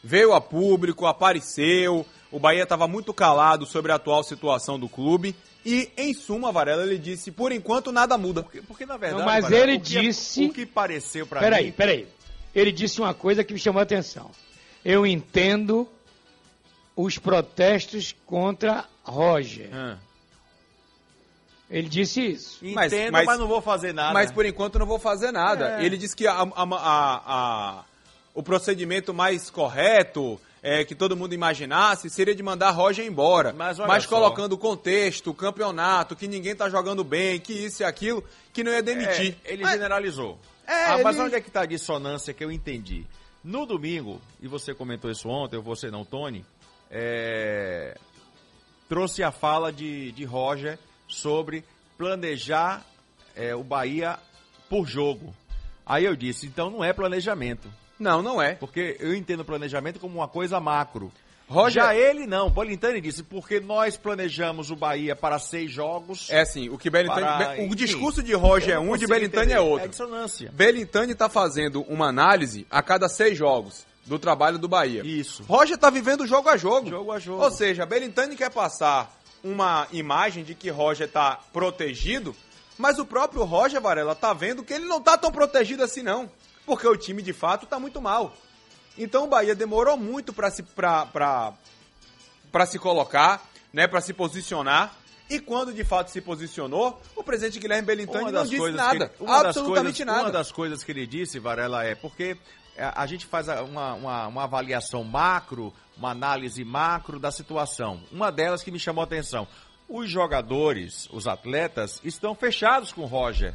Veio a público, apareceu. O Bahia estava muito calado sobre a atual situação do clube. E, em suma, Varela, ele disse: por enquanto nada muda. Porque, porque, na verdade. Não, mas Varela, ele o que- disse- O que pareceu pra Peraí, mim. peraí. Ele disse uma coisa que me chamou a atenção. Eu entendo os protestos contra Roger. Ah. Ele disse isso. Entendo, mas, não vou fazer nada. Mas por enquanto não vou fazer nada. É. Ele disse que a- a- a- a- o procedimento mais correto, é, que todo mundo imaginasse, seria de mandar Roger embora. Mas Mas, colocando o contexto, o campeonato, que ninguém tá jogando bem, que isso e aquilo, que não ia demitir. É, ele Mas- generalizou. É, ah, mas ele- onde é que tá a dissonância que eu entendi? No domingo, e você comentou isso ontem, você não, Tony, é, trouxe a fala de, de Roger sobre planejar é, o Bahia por jogo. Aí eu disse, então não é planejamento. Não, não é. Porque eu entendo planejamento como uma coisa macro. Roger- Já ele não, Bolintani disse, porque nós planejamos o Bahia para seis jogos. É assim, o que Belintani. Para- o discurso de Roger é um, de consigo Belintani é outro. É dissonância. Belintani tá fazendo uma análise a cada seis jogos do trabalho do Bahia. Isso. Roger tá vivendo jogo a jogo. Jogo a jogo. Ou seja, Belintani quer passar uma imagem de que Roger tá protegido, mas o próprio Roger Varela tá vendo que ele não tá tão protegido assim não, porque o time de fato tá muito mal. Então o Bahia demorou muito para se pra se colocar, né, para se posicionar. E quando de fato se posicionou, o presidente Guilherme Belintani não disse nada, absolutamente coisas- nada. Uma das coisas que ele disse, Varela, é porque a gente faz uma, uma, uma avaliação macro, uma análise macro da situação. Uma delas que me chamou a atenção. Os jogadores, os atletas, estão fechados com o Roger.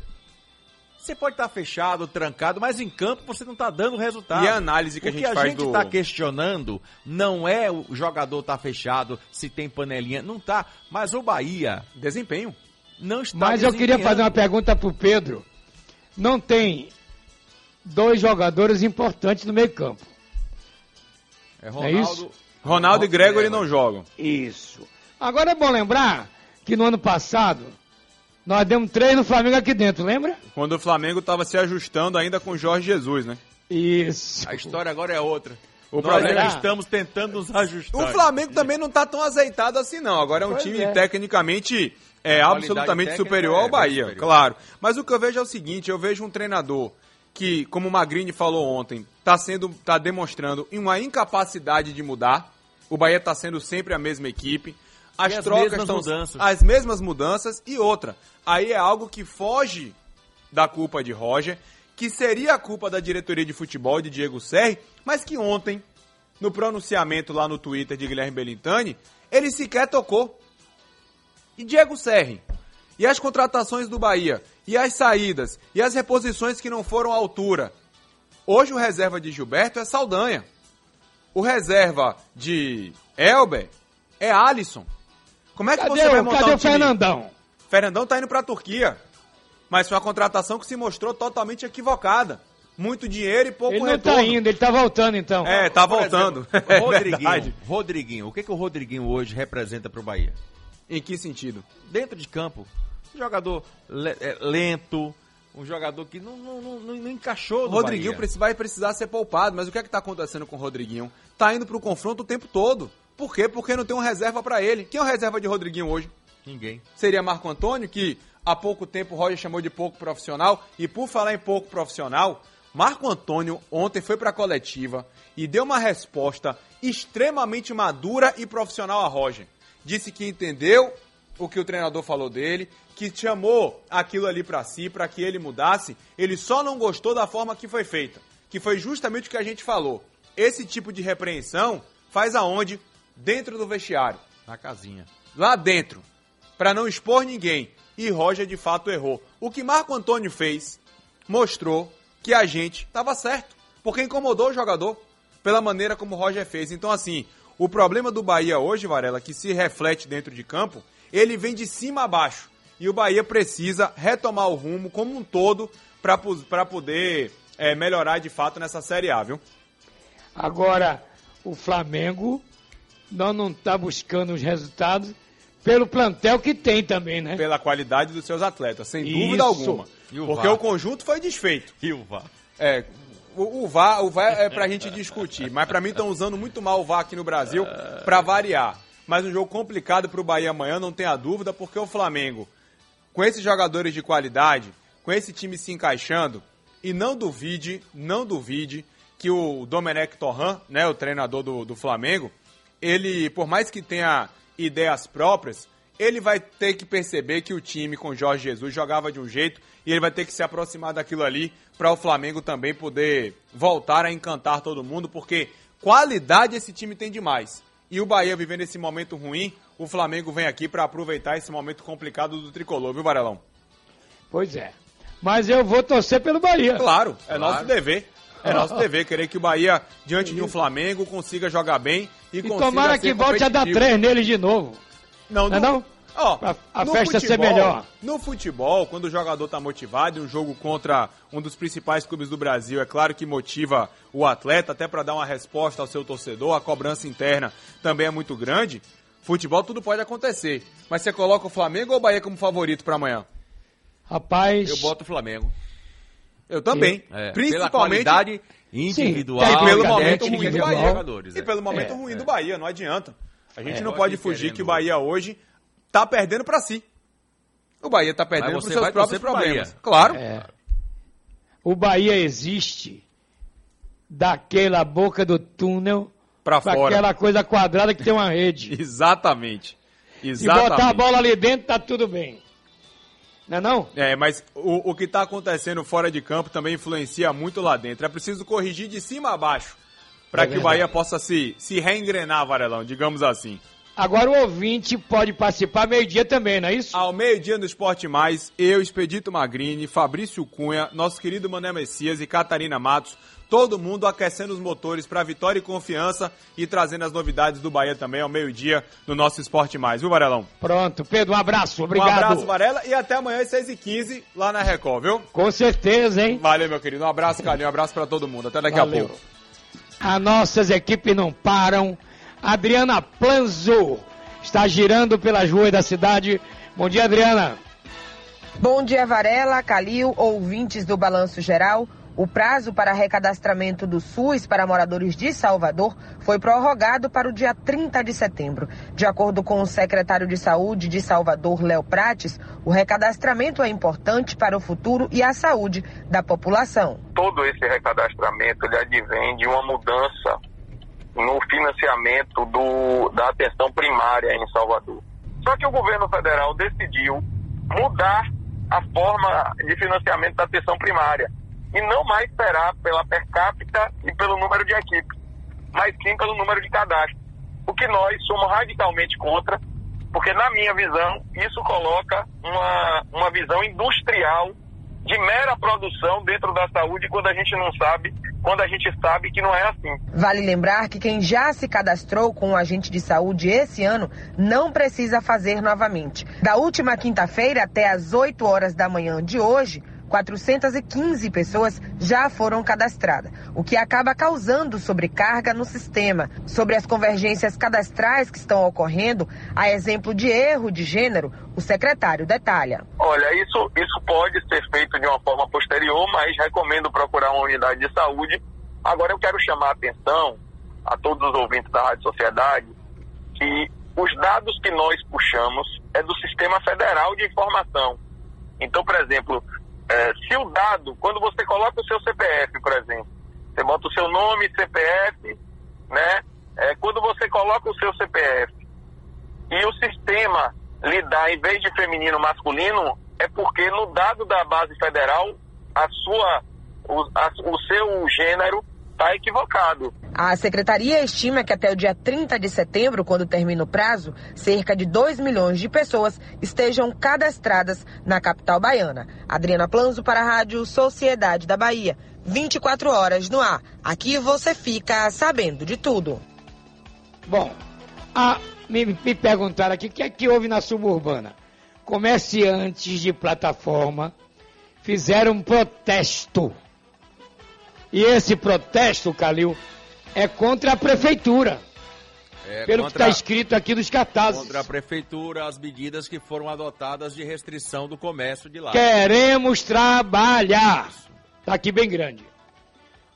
Você pode estar fechado, trancado, mas em campo você não está dando resultado. E a análise que a o gente que a faz gente do- está questionando não é o jogador tá fechado, se tem panelinha, não tá. Mas o Bahia desempenho não está. Mas eu queria fazer uma pergunta pro Pedro. Não tem dois jogadores importantes no meio campo. É é isso? Ronaldo e Gregory não jogam. Isso. Agora é bom lembrar que no ano passado nós demos três no Flamengo aqui dentro, lembra? Quando o Flamengo estava se ajustando ainda com o Jorge Jesus, né? Isso. A história agora é outra. O Nós problema- ainda estamos tentando nos ajustar. O Flamengo também não tá tão azeitado assim, não. Agora é um Pois time é. tecnicamente é, absolutamente superior é ao bem Bahia, superior. claro. Mas o que eu vejo é o seguinte: eu vejo um treinador que, como o Magrini falou ontem, tá sendo, tá demonstrando uma incapacidade de mudar. O Bahia tá sendo sempre a mesma equipe. As as trocas estão mudanças. as mesmas mudanças e outra. Aí é algo que foge da culpa de Roger, que seria a culpa da diretoria de futebol de Diego Serri, mas que ontem, no pronunciamento lá no Twitter de Guilherme Belintani, ele sequer tocou. E Diego Serri, e as contratações do Bahia, e as saídas, e as reposições que não foram à altura. Hoje o reserva de Gilberto é Saldanha. O reserva de Elber é Alisson. Como é que Cadê você o- vai montar cadê um o time? Fernandão? Fernandão tá indo pra Turquia. Mas foi uma contratação que se mostrou totalmente equivocada. Muito dinheiro e pouco Ele não retorno. tá indo, ele tá voltando então. É, tá Por voltando. exemplo, *laughs* É Rodriguinho, verdade. Rodriguinho, o que, que o Rodriguinho hoje representa para o Bahia? Em que sentido? Dentro de campo, um jogador le- é, lento, um jogador que não, não, não, não- encaixou O no Rodriguinho Bahia. vai precisar ser poupado, mas o que é que tá acontecendo com o Rodriguinho? Tá indo pro confronto o tempo todo. Por quê? Porque não tem um reserva pra ele. Quem é o reserva de Rodriguinho hoje? Ninguém. Seria Marco Antônio, que há pouco tempo o Roger chamou de pouco profissional. E por falar em pouco profissional, Marco Antônio ontem foi pra coletiva e deu uma resposta extremamente madura e profissional a Roger. Disse que entendeu o que o treinador falou dele, que chamou aquilo ali pra si, pra que ele mudasse. Ele só não gostou da forma que foi feita, que foi justamente o que a gente falou. Esse tipo de repreensão faz aonde? Dentro do vestiário. Na casinha. Lá dentro. Pra não expor ninguém. E Roger de fato errou. O que Marco Antônio fez mostrou que a gente estava certo. Porque incomodou o jogador pela maneira como Roger fez. Então, assim, o problema do Bahia hoje, Varela, que se reflete dentro de campo, ele vem de cima a baixo. E o Bahia precisa retomar o rumo como um todo para poder é, melhorar de fato nessa Série A, viu? Agora, o Flamengo não, não tá buscando os resultados pelo plantel que tem também, né? Pela qualidade dos seus atletas, sem Isso. dúvida alguma. E o Porque VAR? o conjunto foi desfeito. E o VAR? É, o, o VAR, o VAR é pra gente discutir, mas pra mim estão usando muito mal o VAR aqui no Brasil pra variar. Mas um jogo complicado pro Bahia amanhã, não tenha dúvida, porque o Flamengo, com esses jogadores de qualidade, com esse time se encaixando, e não duvide, não duvide que o Domenech Torran, né, o treinador do, do Flamengo, ele, por mais que tenha ideias próprias, ele vai ter que perceber que o time com Jorge Jesus jogava de um jeito e ele vai ter que se aproximar daquilo ali para o Flamengo também poder voltar a encantar todo mundo, porque qualidade esse time tem demais. E o Bahia vivendo esse momento ruim, o Flamengo vem aqui para aproveitar esse momento complicado do tricolor, viu, Varelão? Pois é. Mas eu vou torcer pelo Bahia. Claro, é Claro. nosso dever. É nosso dever querer que o Bahia, diante de um Flamengo, consiga jogar bem e, E consiga tomara ser que volte a dar três neles de novo. Não, Não é não? Ó, a no festa ser futebol- melhor. No futebol, quando o jogador tá motivado, e um jogo contra um dos principais clubes do Brasil, é claro que motiva o atleta, até para dar uma resposta ao seu torcedor, a cobrança interna também é muito grande. Futebol tudo pode acontecer. Mas você coloca o Flamengo ou o Bahia como favorito para amanhã? Rapaz. Eu boto o Flamengo. Eu também. É, Principalmente pela qualidade individual e pelo momento ruim do Bahia. E é. pelo momento É, ruim é. do Bahia, não adianta. A gente É, não pode fugir querendo- que o Bahia hoje tá perdendo para si. O Bahia tá perdendo você seus próprios problemas. Bahia. Claro. É. O Bahia existe daquela boca do túnel Pra fora. aquela coisa quadrada que tem uma rede. *laughs* Exatamente. Se Exatamente. botar a bola ali dentro, tá tudo bem. Não é não? É, mas o, o que tá acontecendo fora de campo também influencia muito lá dentro. É preciso corrigir de cima a baixo para É que o verdade. Bahia possa se, se reengrenar, Varelão, digamos assim. Agora o ouvinte pode participar meio-dia também, não é isso? Ao meio-dia no Esporte Mais, eu, Expedito Magrini, Fabrício Cunha, nosso querido Mané Messias e Catarina Matos, todo mundo aquecendo os motores para vitória e confiança e trazendo as novidades do Bahia também ao meio-dia no nosso Esporte Mais, viu, Varelão? Pronto, Pedro, um abraço, obrigado. Um abraço, Varela, e até amanhã às 6h15 lá na Record, viu? Com certeza, hein? Valeu, meu querido. Um abraço, carinho. Um abraço pra todo mundo. Até daqui Valeu. a pouco. As nossas equipes não param. Adriana Planzo está girando pelas ruas da cidade. Bom dia, Adriana. Bom dia, Varela, Calil, ouvintes do Balanço Geral. O prazo para recadastramento do SUS para moradores de Salvador foi prorrogado para o dia 30 de setembro. De acordo com o secretário de Saúde de Salvador, Léo Prates, o recadastramento é importante para o futuro e a saúde da população. todo esse recadastramento ele advém de uma mudança no financiamento do, da atenção primária em Salvador. Só que o governo federal decidiu mudar a forma de financiamento da atenção primária e não mais será pela per capita e pelo número de equipes, mas sim pelo número de cadastros. O que nós somos radicalmente contra, porque na minha visão isso coloca uma, uma visão industrial de mera produção dentro da saúde quando a gente não sabe, quando a gente sabe que não é assim. Vale lembrar que quem já se cadastrou com um agente de saúde esse ano não precisa fazer novamente. Da última quinta-feira até as 8 horas da manhã de hoje, 415 pessoas já foram cadastradas, o que acaba causando sobrecarga no sistema. Sobre as convergências cadastrais que estão ocorrendo, a exemplo de erro de gênero, o secretário detalha. Olha, isso, isso pode ser feito de uma forma posterior, mas recomendo procurar uma unidade de saúde. Agora eu quero chamar a atenção a todos os ouvintes da Rádio Sociedade que os dados que nós puxamos é do Sistema Federal de Informação. Então, por exemplo, eh, se o dado, quando você coloca o seu CPF, por exemplo, você bota o seu nome, CPF, né? Eh, quando você coloca o seu CPF e o sistema lhe dá, em vez de feminino, masculino, é porque no dado da base federal, a sua, o, a- o seu gênero está equivocado. A secretaria estima que até o dia 30 de setembro, quando termina o prazo, cerca de 2 milhões de pessoas estejam cadastradas na capital baiana. Adriana Planzo para a Rádio Sociedade da Bahia. 24 horas no ar. Aqui você fica sabendo de tudo. Bom, a- me, me perguntaram aqui o que é que houve na suburbana. Comerciantes de plataforma fizeram um protesto. E esse protesto, Calil, é contra a prefeitura. É, pelo que contra- está escrito aqui nos cartazes. Contra a prefeitura, as medidas que foram adotadas de restrição do comércio de lá. Queremos trabalhar. Está aqui bem grande.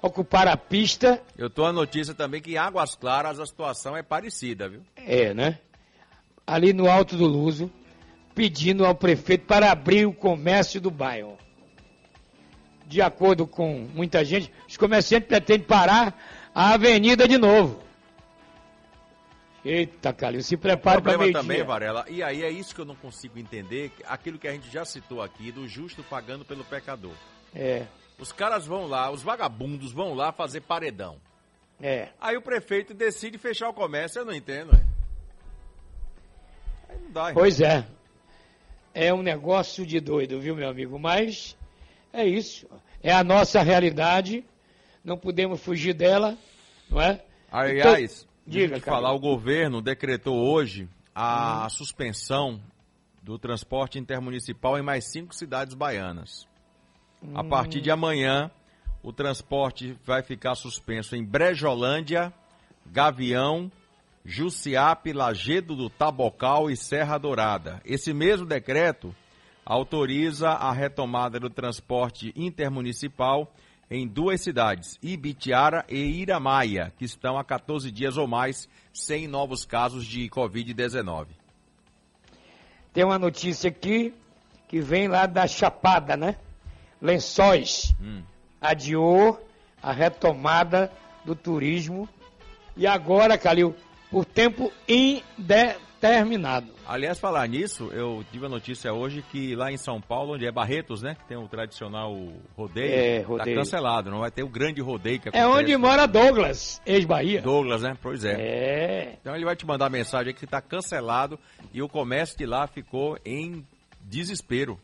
Ocupar a pista Eu tô a notícia também que em Águas Claras a situação é parecida, viu? É, né? Ali no Alto do Luso, pedindo ao prefeito para abrir o comércio do bairro. De acordo com muita gente, os comerciantes pretendem parar a avenida de novo. Eita, Calil, se prepare para meio também, dia. Varela, e aí é isso que eu não consigo entender, aquilo que a gente já citou aqui, do justo pagando pelo pecador. É, Os caras vão lá, os vagabundos vão lá fazer paredão. é. Aí o prefeito decide fechar o comércio, eu não entendo, é. Aí não dá, irmão. Pois é. É um negócio de doido, viu, meu amigo? Mas é isso. É a nossa realidade. Não podemos fugir dela, não é? Aliás, Então, diga, de falar, o governo decretou hoje a Hum. suspensão do transporte intermunicipal em mais cinco cidades baianas. A Hum. partir de amanhã, o transporte vai ficar suspenso em Brejolândia, Gavião, Jussiape, Lagedo do Tabocal e Serra Dourada. Esse mesmo decreto autoriza a retomada do transporte intermunicipal em duas cidades, Ibitiara e Iramaia, que estão há 14 dias ou mais sem novos casos de Covid-19. Tem uma notícia aqui que vem lá da Chapada, né? Lençóis Hum. adiou a retomada do turismo e agora, Calil, por tempo indeterminado. Aliás, falar nisso, eu tive a notícia hoje que lá em São Paulo, onde é Barretos, né? Que tem o tradicional rodeio, É, tá rodeio. cancelado, não vai ter o grande rodeio que É acontece. onde mora Douglas, ex-Bahia. Douglas, né? Pois é. É. Então ele vai te mandar mensagem que tá cancelado e o comércio de lá ficou em desespero.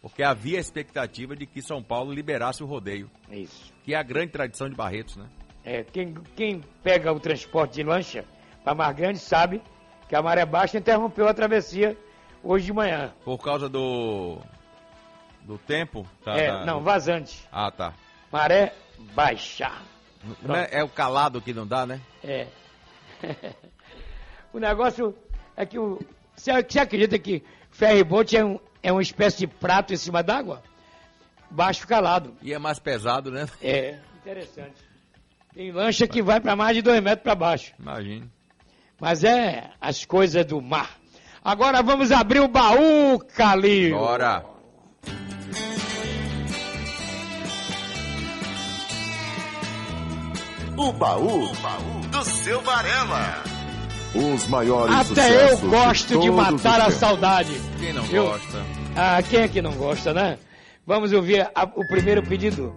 Porque havia a expectativa de que São Paulo liberasse o rodeio. Isso. Que é a grande tradição de Barretos, né? É, quem, quem pega o transporte de lancha para Mar Grande sabe que a maré baixa interrompeu a travessia hoje de manhã. Por causa do. do tempo? tá- é, tá- não, vazante. Ah, tá. Maré baixa. É, é o calado que não dá, né? É. *laughs* o negócio é que o. Você, você acredita que ferryboat é, um, é uma espécie de prato em cima d'água? Baixo calado. E é mais pesado, né? É, interessante. Tem lancha que vai para mais de dois metros para baixo. Imagine. Mas é as coisas do mar. Agora vamos abrir o baú, Calil. Bora. O baú do seu Varela. Os maiores Até eu gosto de, os matar a saudade. Quem não Eu- gosta? Ah, quem é que não gosta, né? Vamos ouvir a- o primeiro pedido.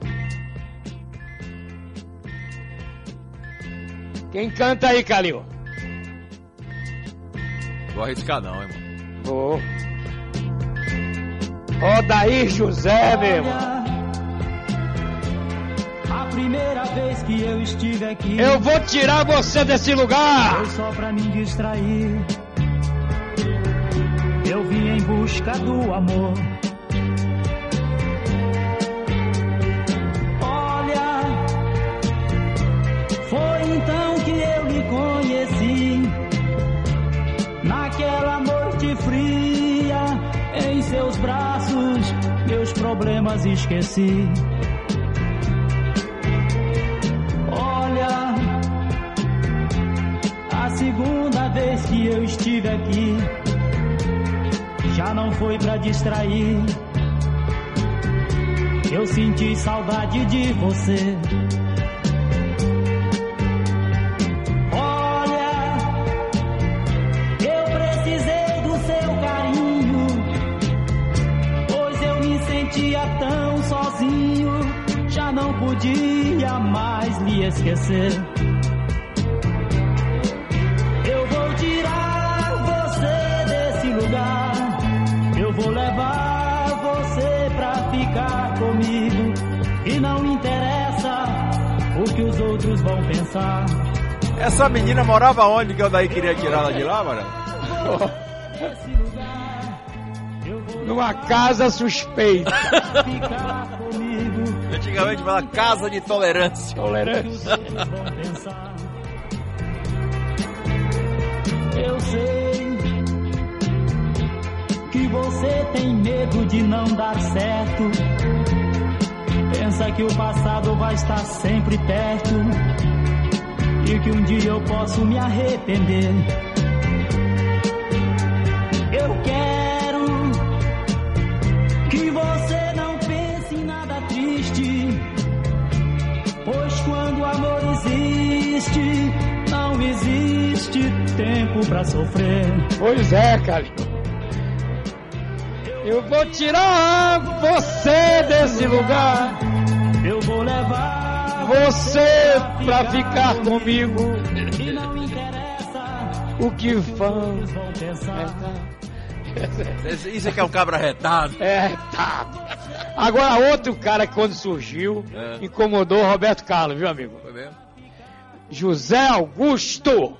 Quem canta aí, Calil? Vou arriscar não, irmão. Vou. Odair José, meu irmão. A primeira vez que eu estive aqui. Eu vou tirar você desse lugar. Foi só pra me distrair. Eu vim em busca do amor. Olha, foi então que eu lhe conheci. Noite fria, em seus braços, meus problemas esqueci. Olha, a segunda vez que eu estive aqui já não foi pra distrair. Eu senti saudade de você. Podia mais lhe esquecer. Eu vou tirar você desse lugar. Eu vou levar você pra ficar comigo. E não interessa o que os outros vão pensar. Essa menina morava onde que eu daí queria tirar ela de lá, mano? Numa casa suspeita. Antigamente fala casa de tolerância. Tolerância. Eu sei que você tem medo de não dar certo. Pensa que o passado vai estar sempre perto e que um dia eu posso me arrepender. Tempo pra sofrer. Pois é, cara. Eu vou tirar você desse lugar. Eu vou levar você pra ficar comigo. O que vamos Isso é que é um cabra retado. É, tá. Agora, outro cara que quando surgiu, É. incomodou o Roberto Carlos, viu, amigo? Foi mesmo? José Augusto.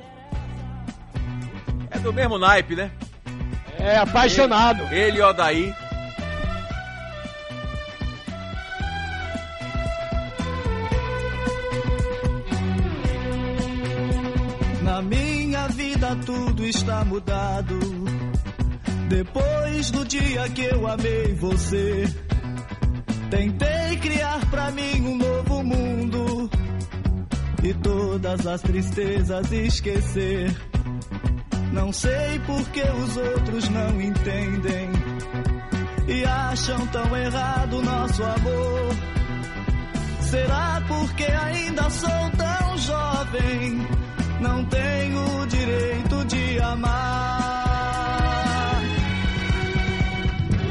É do mesmo naipe, né? É apaixonado. Ele, ele e o Odaí. Na minha vida tudo está mudado. Depois do dia que eu amei você, tentei criar pra mim um novo mundo e todas as tristezas esquecer. Não sei por que os outros não entendem e acham tão errado nosso amor. Será porque ainda sou tão jovem? Não tenho o direito de amar.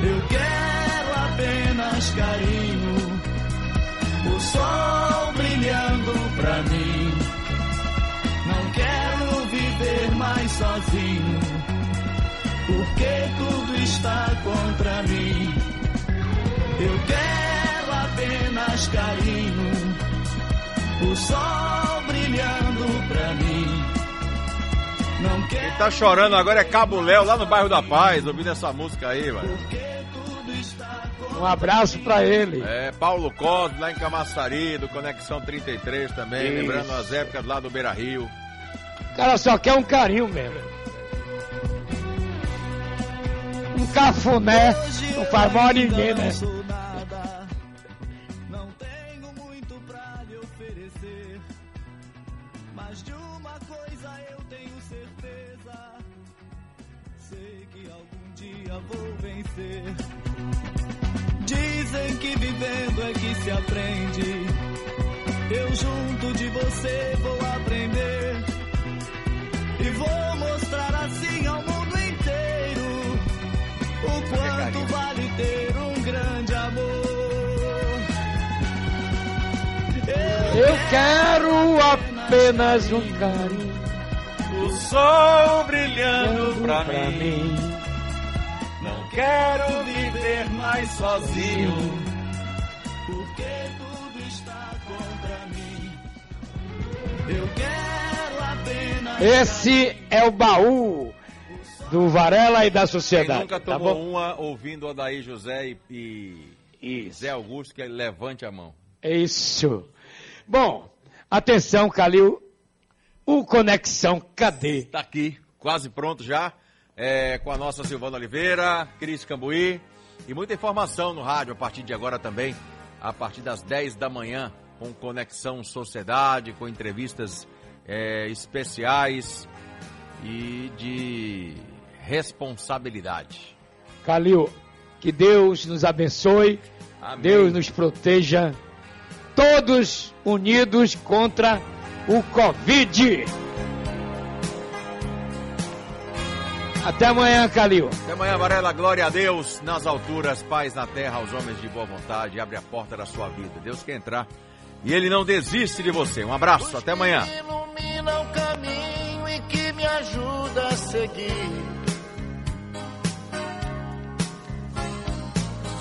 Eu quero apenas carinho, o sol porque tudo está contra mim. Eu quero apenas carinho, o sol brilhando pra mim. Não quero Quem tá chorando agora é Cabo Léo, lá no bairro da Paz, ouvindo essa música aí, velho. Um abraço pra ele. É, Paulo Cosme, lá em Camaçari, do Conexão 33 também, Isso. lembrando as épocas lá do Beira Rio. O cara só quer um carinho mesmo. Um cafuné não faz mal a ninguém, né? Vou vencer. Dizem que vivendo é que se aprende. Eu junto de você vou aprender e vou mostrar assim ao mundo inteiro o quanto vale ter um grande amor. Eu quero apenas um carinho. O sol brilhando pra, mim. Não quero viver mais sozinho. Porque tudo está contra mim. Eu quero apenas. Esse é o baú do Varela e da Quem sociedade. nunca tá tomou bom? uma ouvindo o Odaí José e, e Zé Augusto, que ele levante a mão. É Isso. Bom, atenção, Calil. O Conexão Cadê? Tá aqui, quase pronto já, é, com a nossa Silvana Oliveira, Cris Cambuí e muita informação no rádio a partir de agora também, a partir das 10 da manhã, com Conexão Sociedade, com entrevistas é, especiais. e de responsabilidade. Calil, que Deus nos abençoe, Amém. Deus nos proteja, todos unidos contra o Covid. Até amanhã, Calil. Até amanhã, Varela. Glória a Deus nas alturas, paz na terra, aos homens de boa vontade. Abre a porta da sua vida. Deus quer entrar e Ele não desiste de você. Um abraço, até amanhã. ilumina o caminho e que me ajuda a seguir.